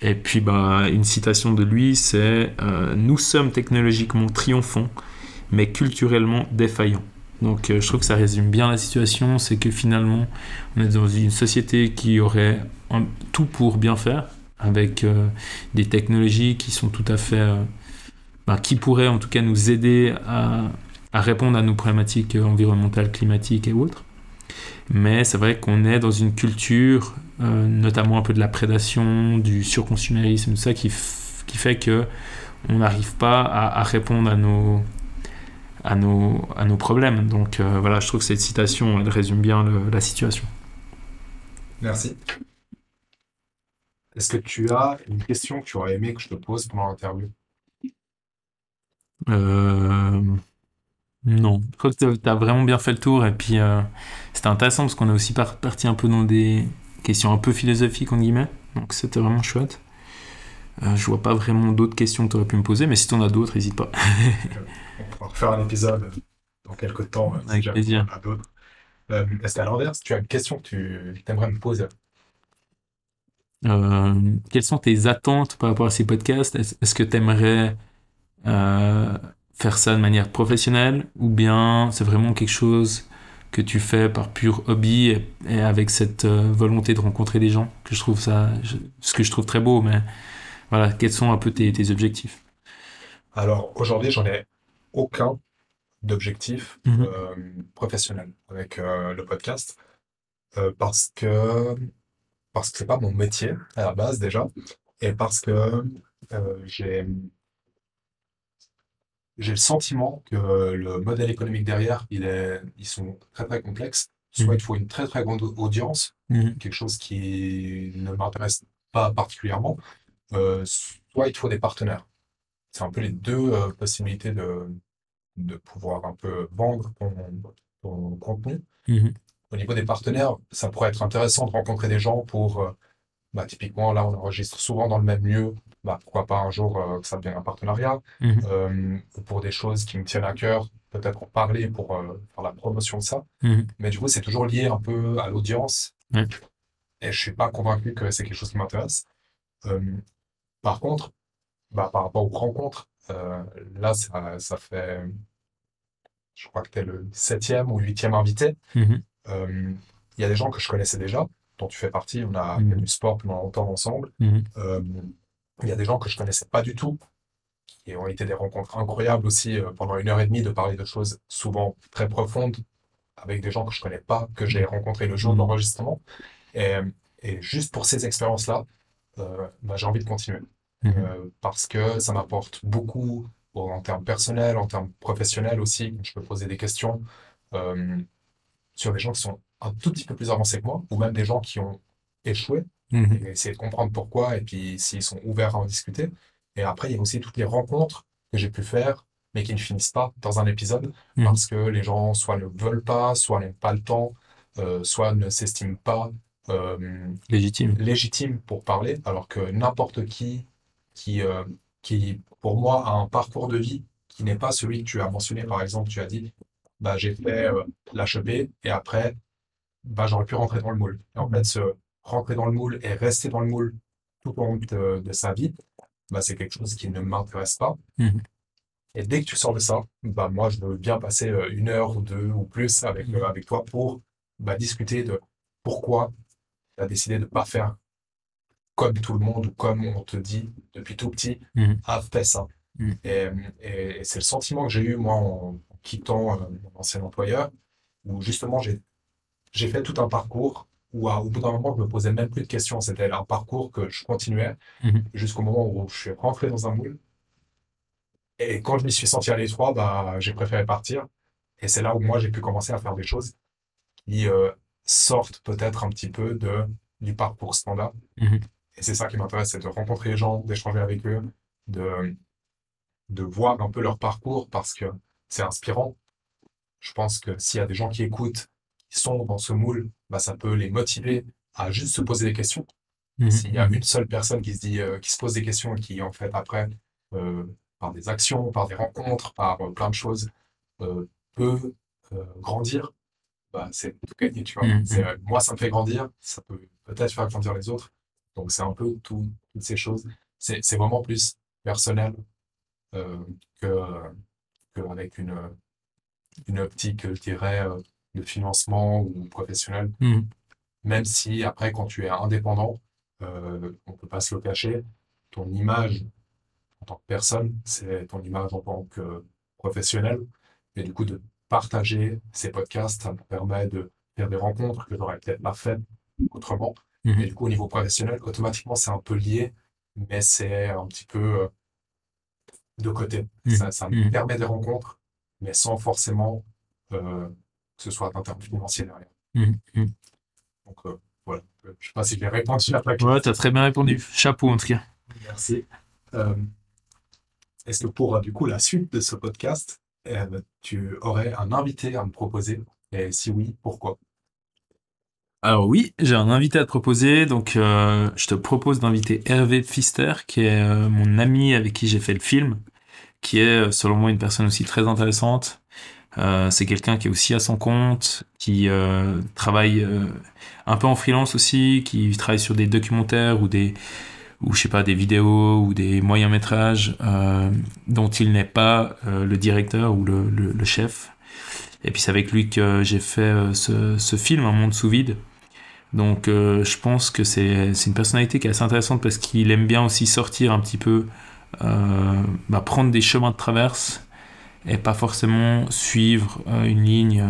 Et puis bah une citation de lui, c'est nous sommes technologiquement triomphants mais culturellement défaillant. Donc euh, je trouve que ça résume bien la situation, c'est que finalement on est dans une société qui aurait tout pour bien faire, avec euh, des technologies qui sont tout à fait... Euh, bah, qui pourraient en tout cas nous aider à, répondre à nos problématiques environnementales, climatiques et autres. Mais c'est vrai qu'on est dans une culture, notamment un peu de la prédation, du surconsumérisme, tout ça qui, fait que on n'arrive pas à répondre à nos, à nos, à nos problèmes. Donc euh, voilà, je trouve que cette citation, elle résume bien la situation. Merci. Est-ce que tu as une question que tu aurais aimé que je te pose pendant l'interview? Euh... Non, je crois que tu as vraiment bien fait le tour et puis euh, c'était intéressant parce qu'on est aussi parti un peu dans des questions un peu philosophiques en guillemets, donc c'était vraiment chouette. Euh, je vois pas vraiment d'autres questions que tu aurais pu me poser, mais si tu en as d'autres, n'hésite pas. on pourra refaire un épisode dans quelques temps. Euh, Avec plaisir. d'autres. Euh, Est-ce à l'inverse, tu as une question que tu aimerais me poser euh, Quelles sont tes attentes par rapport à ces podcasts? Est-ce que tu aimerais faire ça de manière professionnelle? Ou bien c'est vraiment quelque chose que tu fais par pur hobby et, avec cette volonté de rencontrer des gens? Que je trouve ça ce que je trouve très beau mais voilà quels sont un peu tes, tes objectifs? Alors aujourd'hui j'en ai aucun d'objectif euh, professionnel avec euh, le podcast euh, parce que parce que c'est pas mon métier à la base déjà et parce que j'ai j'ai le sentiment que le modèle économique derrière il est ils sont très très complexes soit mhm. il faut une très très grande audience mhm. quelque chose qui ne m'intéresse pas particulièrement soit il faut des partenaires c'est un peu les deux possibilités de de pouvoir un peu vendre ton, contenu. Mhm. Au niveau des partenaires, ça pourrait être intéressant de rencontrer des gens pour, euh, bah, typiquement, là, on enregistre souvent dans le même lieu. Bah, pourquoi pas un jour euh, que ça devienne un partenariat euh, ou pour des choses qui me tiennent à cœur, peut-être en parler pour faire la promotion de ça. Mais du coup, c'est toujours lié un peu à l'audience. Et je suis pas convaincu que c'est quelque chose qui m'intéresse. Par contre, bah, par rapport aux rencontres, là, ça, ça fait je crois que tu es le septième ou huitième invité. Mhm. Euh, il y a des gens que je connaissais déjà, dont tu fais partie. On a mhm. fait du sport pendant longtemps ensemble. Mhm. Euh, il y a des gens que je connaissais pas du tout, qui ont été des rencontres incroyables aussi euh, pendant une heure et demie de parler de choses souvent très profondes avec des gens que je connais pas, que j'ai rencontrés le jour de l'enregistrement. Et, et, juste pour ces expériences-là, bah, j'ai envie de continuer. Parce que ça m'apporte beaucoup en termes personnels, en termes professionnels aussi. Je peux poser des questions euh, sur des gens qui sont un tout petit peu plus avancés que moi, ou même des gens qui ont échoué, Mhm. et essayer de comprendre pourquoi, et puis s'ils sont ouverts à en discuter. Et après, il y a aussi toutes les rencontres que j'ai pu faire, mais qui ne finissent pas dans un épisode, Mhm. parce que les gens soit ne veulent pas, soit n'ont pas le temps, euh, soit ne s'estiment pas euh, Légitime. légitimes pour parler, alors que n'importe qui qui, euh, qui, pour moi, a un parcours de vie qui n'est pas celui que tu as mentionné. Par exemple, tu as dit, bah, j'ai fait euh, l'HEP et après, bah, j'aurais pu rentrer dans le moule. Et en fait, se rentrer dans le moule et rester dans le moule tout au long de, de sa vie, bah, c'est quelque chose qui ne m'intéresse pas. Mhm. Et dès que tu sors de ça, bah, moi, je veux bien passer euh, une heure ou deux ou plus avec, Mhm. euh, avec toi pour bah, discuter de pourquoi tu as décidé de ne pas faire comme tout le monde ou comme on te dit depuis tout petit, Mhm. ah, fais ça. Et, et- et c'est le sentiment que j'ai eu, moi, en quittant euh, mon ancien employeur, où justement, j'ai, fait tout un parcours où, à- au bout d'un moment, je me posais même plus de questions. C'était un parcours que je continuais Mhm. jusqu'au moment où je suis rentré dans un moule. Et quand je m'y suis senti à l'étroit, bah, j'ai préféré partir. Et c'est là où moi, j'ai pu commencer à faire des choses qui euh, sortent peut-être un petit peu de, du parcours standard. Et c'est ça qui m'intéresse, c'est de rencontrer les gens, d'échanger avec eux, de, de voir un peu leur parcours parce que c'est inspirant. Je pense que s'il y a des gens qui écoutent, qui sont dans ce moule, bah, ça peut les motiver à juste se poser des questions. Mhm. S'il y a une seule personne qui se dit, euh, qui se pose des questions et qui, en fait, après, euh, par des actions, par des rencontres, par euh, plein de choses, peut grandir, bah, c'est tout gagné, tu vois. Mhm. Moi, ça me fait grandir, ça peut peut-être faire grandir les autres. Donc, c'est un peu tout- toutes ces choses. C'est, vraiment plus personnel euh, que, euh, que avec une, une optique, je dirais, euh, de financement ou professionnel Mhm. même si après, quand tu es indépendant, euh, on ne peut pas se le cacher, ton image en tant que personne, c'est ton image en tant que professionnel. Et du coup, de partager ces podcasts, ça me permet de faire des rencontres que j'aurais peut-être pas faites autrement. Et du coup, au niveau professionnel, automatiquement, c'est un peu lié, mais c'est un petit peu euh, de côté. Mhm. Ça, ça me Mhm. permet des rencontres, mais sans forcément euh, que ce soit terme financier derrière. Mhm. Donc euh, voilà, je sais pas si j'ai répondu à ta question. Ouais, t'as très bien répondu. Chapeau en tout cas. Merci. Euh, Est-ce que pour du coup la suite de ce podcast, tu aurais un invité à me proposer? Et si oui, pourquoi? Alors oui, j'ai un invité à te proposer. Donc, euh, je te propose d'inviter Hervé Pfister, qui est euh, mon ami avec qui j'ai fait le film, qui est, euh, selon moi, une personne aussi très intéressante. C'est quelqu'un qui est aussi à son compte, qui travaille un peu en freelance aussi, qui travaille sur des documentaires ou des, ou je sais pas, des vidéos ou des moyens métrages dont il n'est pas le directeur ou le, chef. Et puis c'est avec lui que j'ai fait ce, ce film, Un monde sous vide. Donc euh, je pense que c'est une personnalité qui est assez intéressante parce qu'il aime bien aussi sortir un petit peu, euh, bah, prendre des chemins de traverse et pas forcément suivre euh, une ligne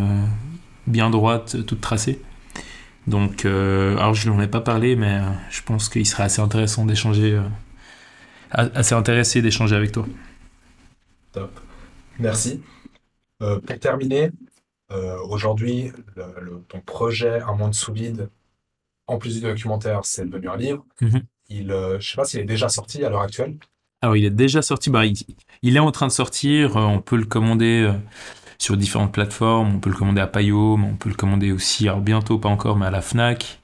bien droite, toute tracée. Donc, alors je n'en ai pas parlé, mais je pense qu'il serait assez intéressant d'échanger, assez intéressé d'échanger avec toi. Top. Merci. Pour terminer, aujourd'hui, ton projet Un monde sous vide, en plus du documentaire, c'est devenu un livre. Mhm. Il, euh, je sais pas s'il est déjà sorti à l'heure actuelle. Alors, il est déjà sorti, bah, il, il est en train de sortir, euh, on peut le commander euh, sur différentes plateformes, on peut le commander à Payot, mais on peut le commander aussi, alors bientôt, pas encore, mais à la FNAC.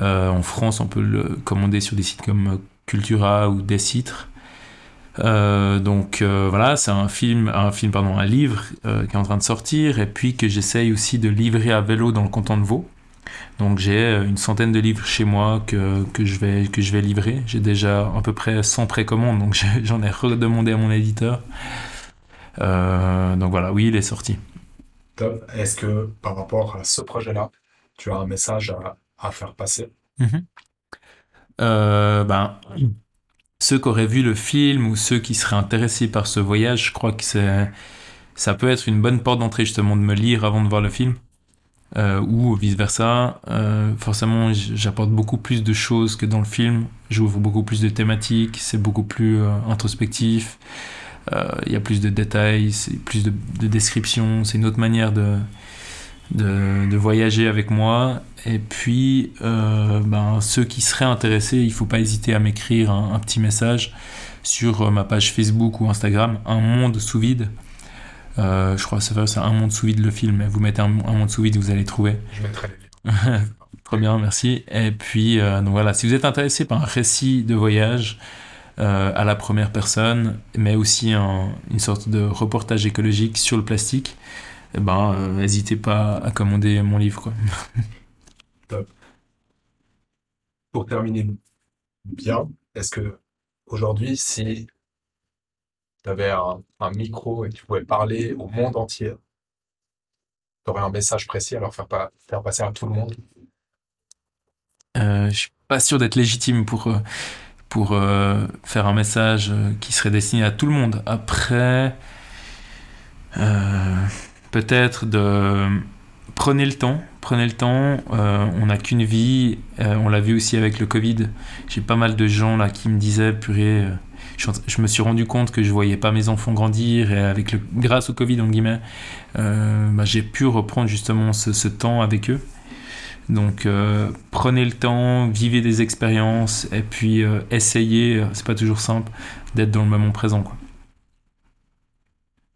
Euh, en France, on peut le commander sur des sites comme Cultura ou Décitre. Euh, donc euh, voilà, c'est un film, un film, pardon, un livre qui est en train de sortir, et puis que j'essaye aussi de livrer à vélo dans le canton de Vaud. Donc j'ai euh, une centaine de livres chez moi que, que, je, vais, que je vais livrer. J'ai déjà à peu près 100 précommandes, donc j'en ai redemandé à mon éditeur. Euh, donc voilà, oui, il est sorti. Top. Est-ce que par rapport à ce projet-là, tu as un message à, à faire passer? Euh, ben, ceux qui auraient vu le film ou ceux qui seraient intéressés par ce voyage, je crois que c'est, ça peut être une bonne porte d'entrée justement de me lire avant de voir le film. Euh, ou vice versa. Euh, forcément, j'apporte beaucoup plus de choses que dans le film. J'ouvre beaucoup plus de thématiques. C'est beaucoup plus euh, introspectif. il y a plus de détails, plus de, de descriptions, c'est une autre manière de, de, voyager avec moi. Et puis, euh, ben, ceux qui seraient intéressés, il ne faut pas hésiter à m'écrire un, petit message sur euh, ma page Facebook ou Instagram, Un Monde Sous Vide. Euh, je crois que c'est Un Monde Sous Vide le film. Vous mettez Un, Monde Sous Vide, vous allez trouver. Je mettrai les liens. Trop bien, merci. Et puis, donc voilà, si vous êtes intéressé par un récit de voyage à la première personne, mais aussi une sorte de reportage écologique sur le plastique, eh ben, euh, n'hésitez pas à commander mon livre. Quoi. Top. Pour terminer bien, est-ce que aujourd'hui, si tu avais un, micro et tu pouvais parler au monde entier, tu aurais un message précis à leur faire, pas, faire passer à tout le monde euh, Je suis pas sûr d'être légitime pour, euh, pour euh, faire un message qui serait destiné à tout le monde. Après, peut-être de prenez le temps, prenez le temps. Euh, on n'a qu'une vie. Euh, on l'a vu aussi avec le Covid. J'ai pas mal de gens là qui me disaient, purée, euh, je, me suis rendu compte que je voyais pas mes enfants grandir et avec le, grâce au Covid en guillemets, bah, j'ai pu reprendre justement ce, temps avec eux. Donc prenez le temps, vivez des expériences et puis essayez. c'est pas toujours simple d'être dans le moment présent. Quoi.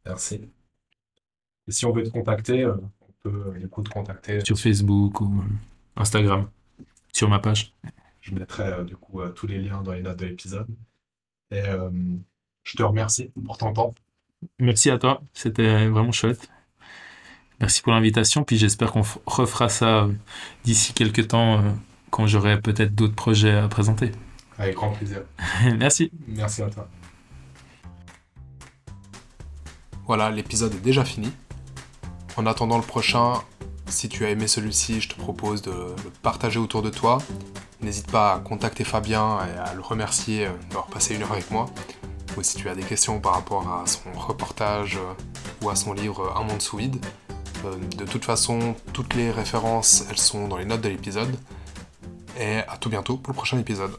Merci. Et si on veut te contacter, euh, on peut euh, du coup te contacter. Sur Facebook ou euh, Instagram, sur ma page. Je mettrai du coup tous les liens dans les notes de l'épisode. Et je te remercie pour ton temps. Merci à toi, c'était vraiment chouette. Merci pour l'invitation, puis j'espère qu'on refera ça d'ici quelques temps quand j'aurai peut-être d'autres projets à présenter. Avec grand plaisir. Merci. Merci à toi. Voilà, l'épisode est déjà fini. En attendant le prochain, si tu as aimé celui-ci, je te propose de le partager autour de toi. N'hésite pas à contacter Fabien et à le remercier d'avoir passé une heure avec moi. Ou si tu as des questions par rapport à son reportage euh, ou à son livre Un monde sous vide. Euh, de toute façon, toutes les références, elles sont dans les notes de l'épisode. Et à tout bientôt pour le prochain épisode.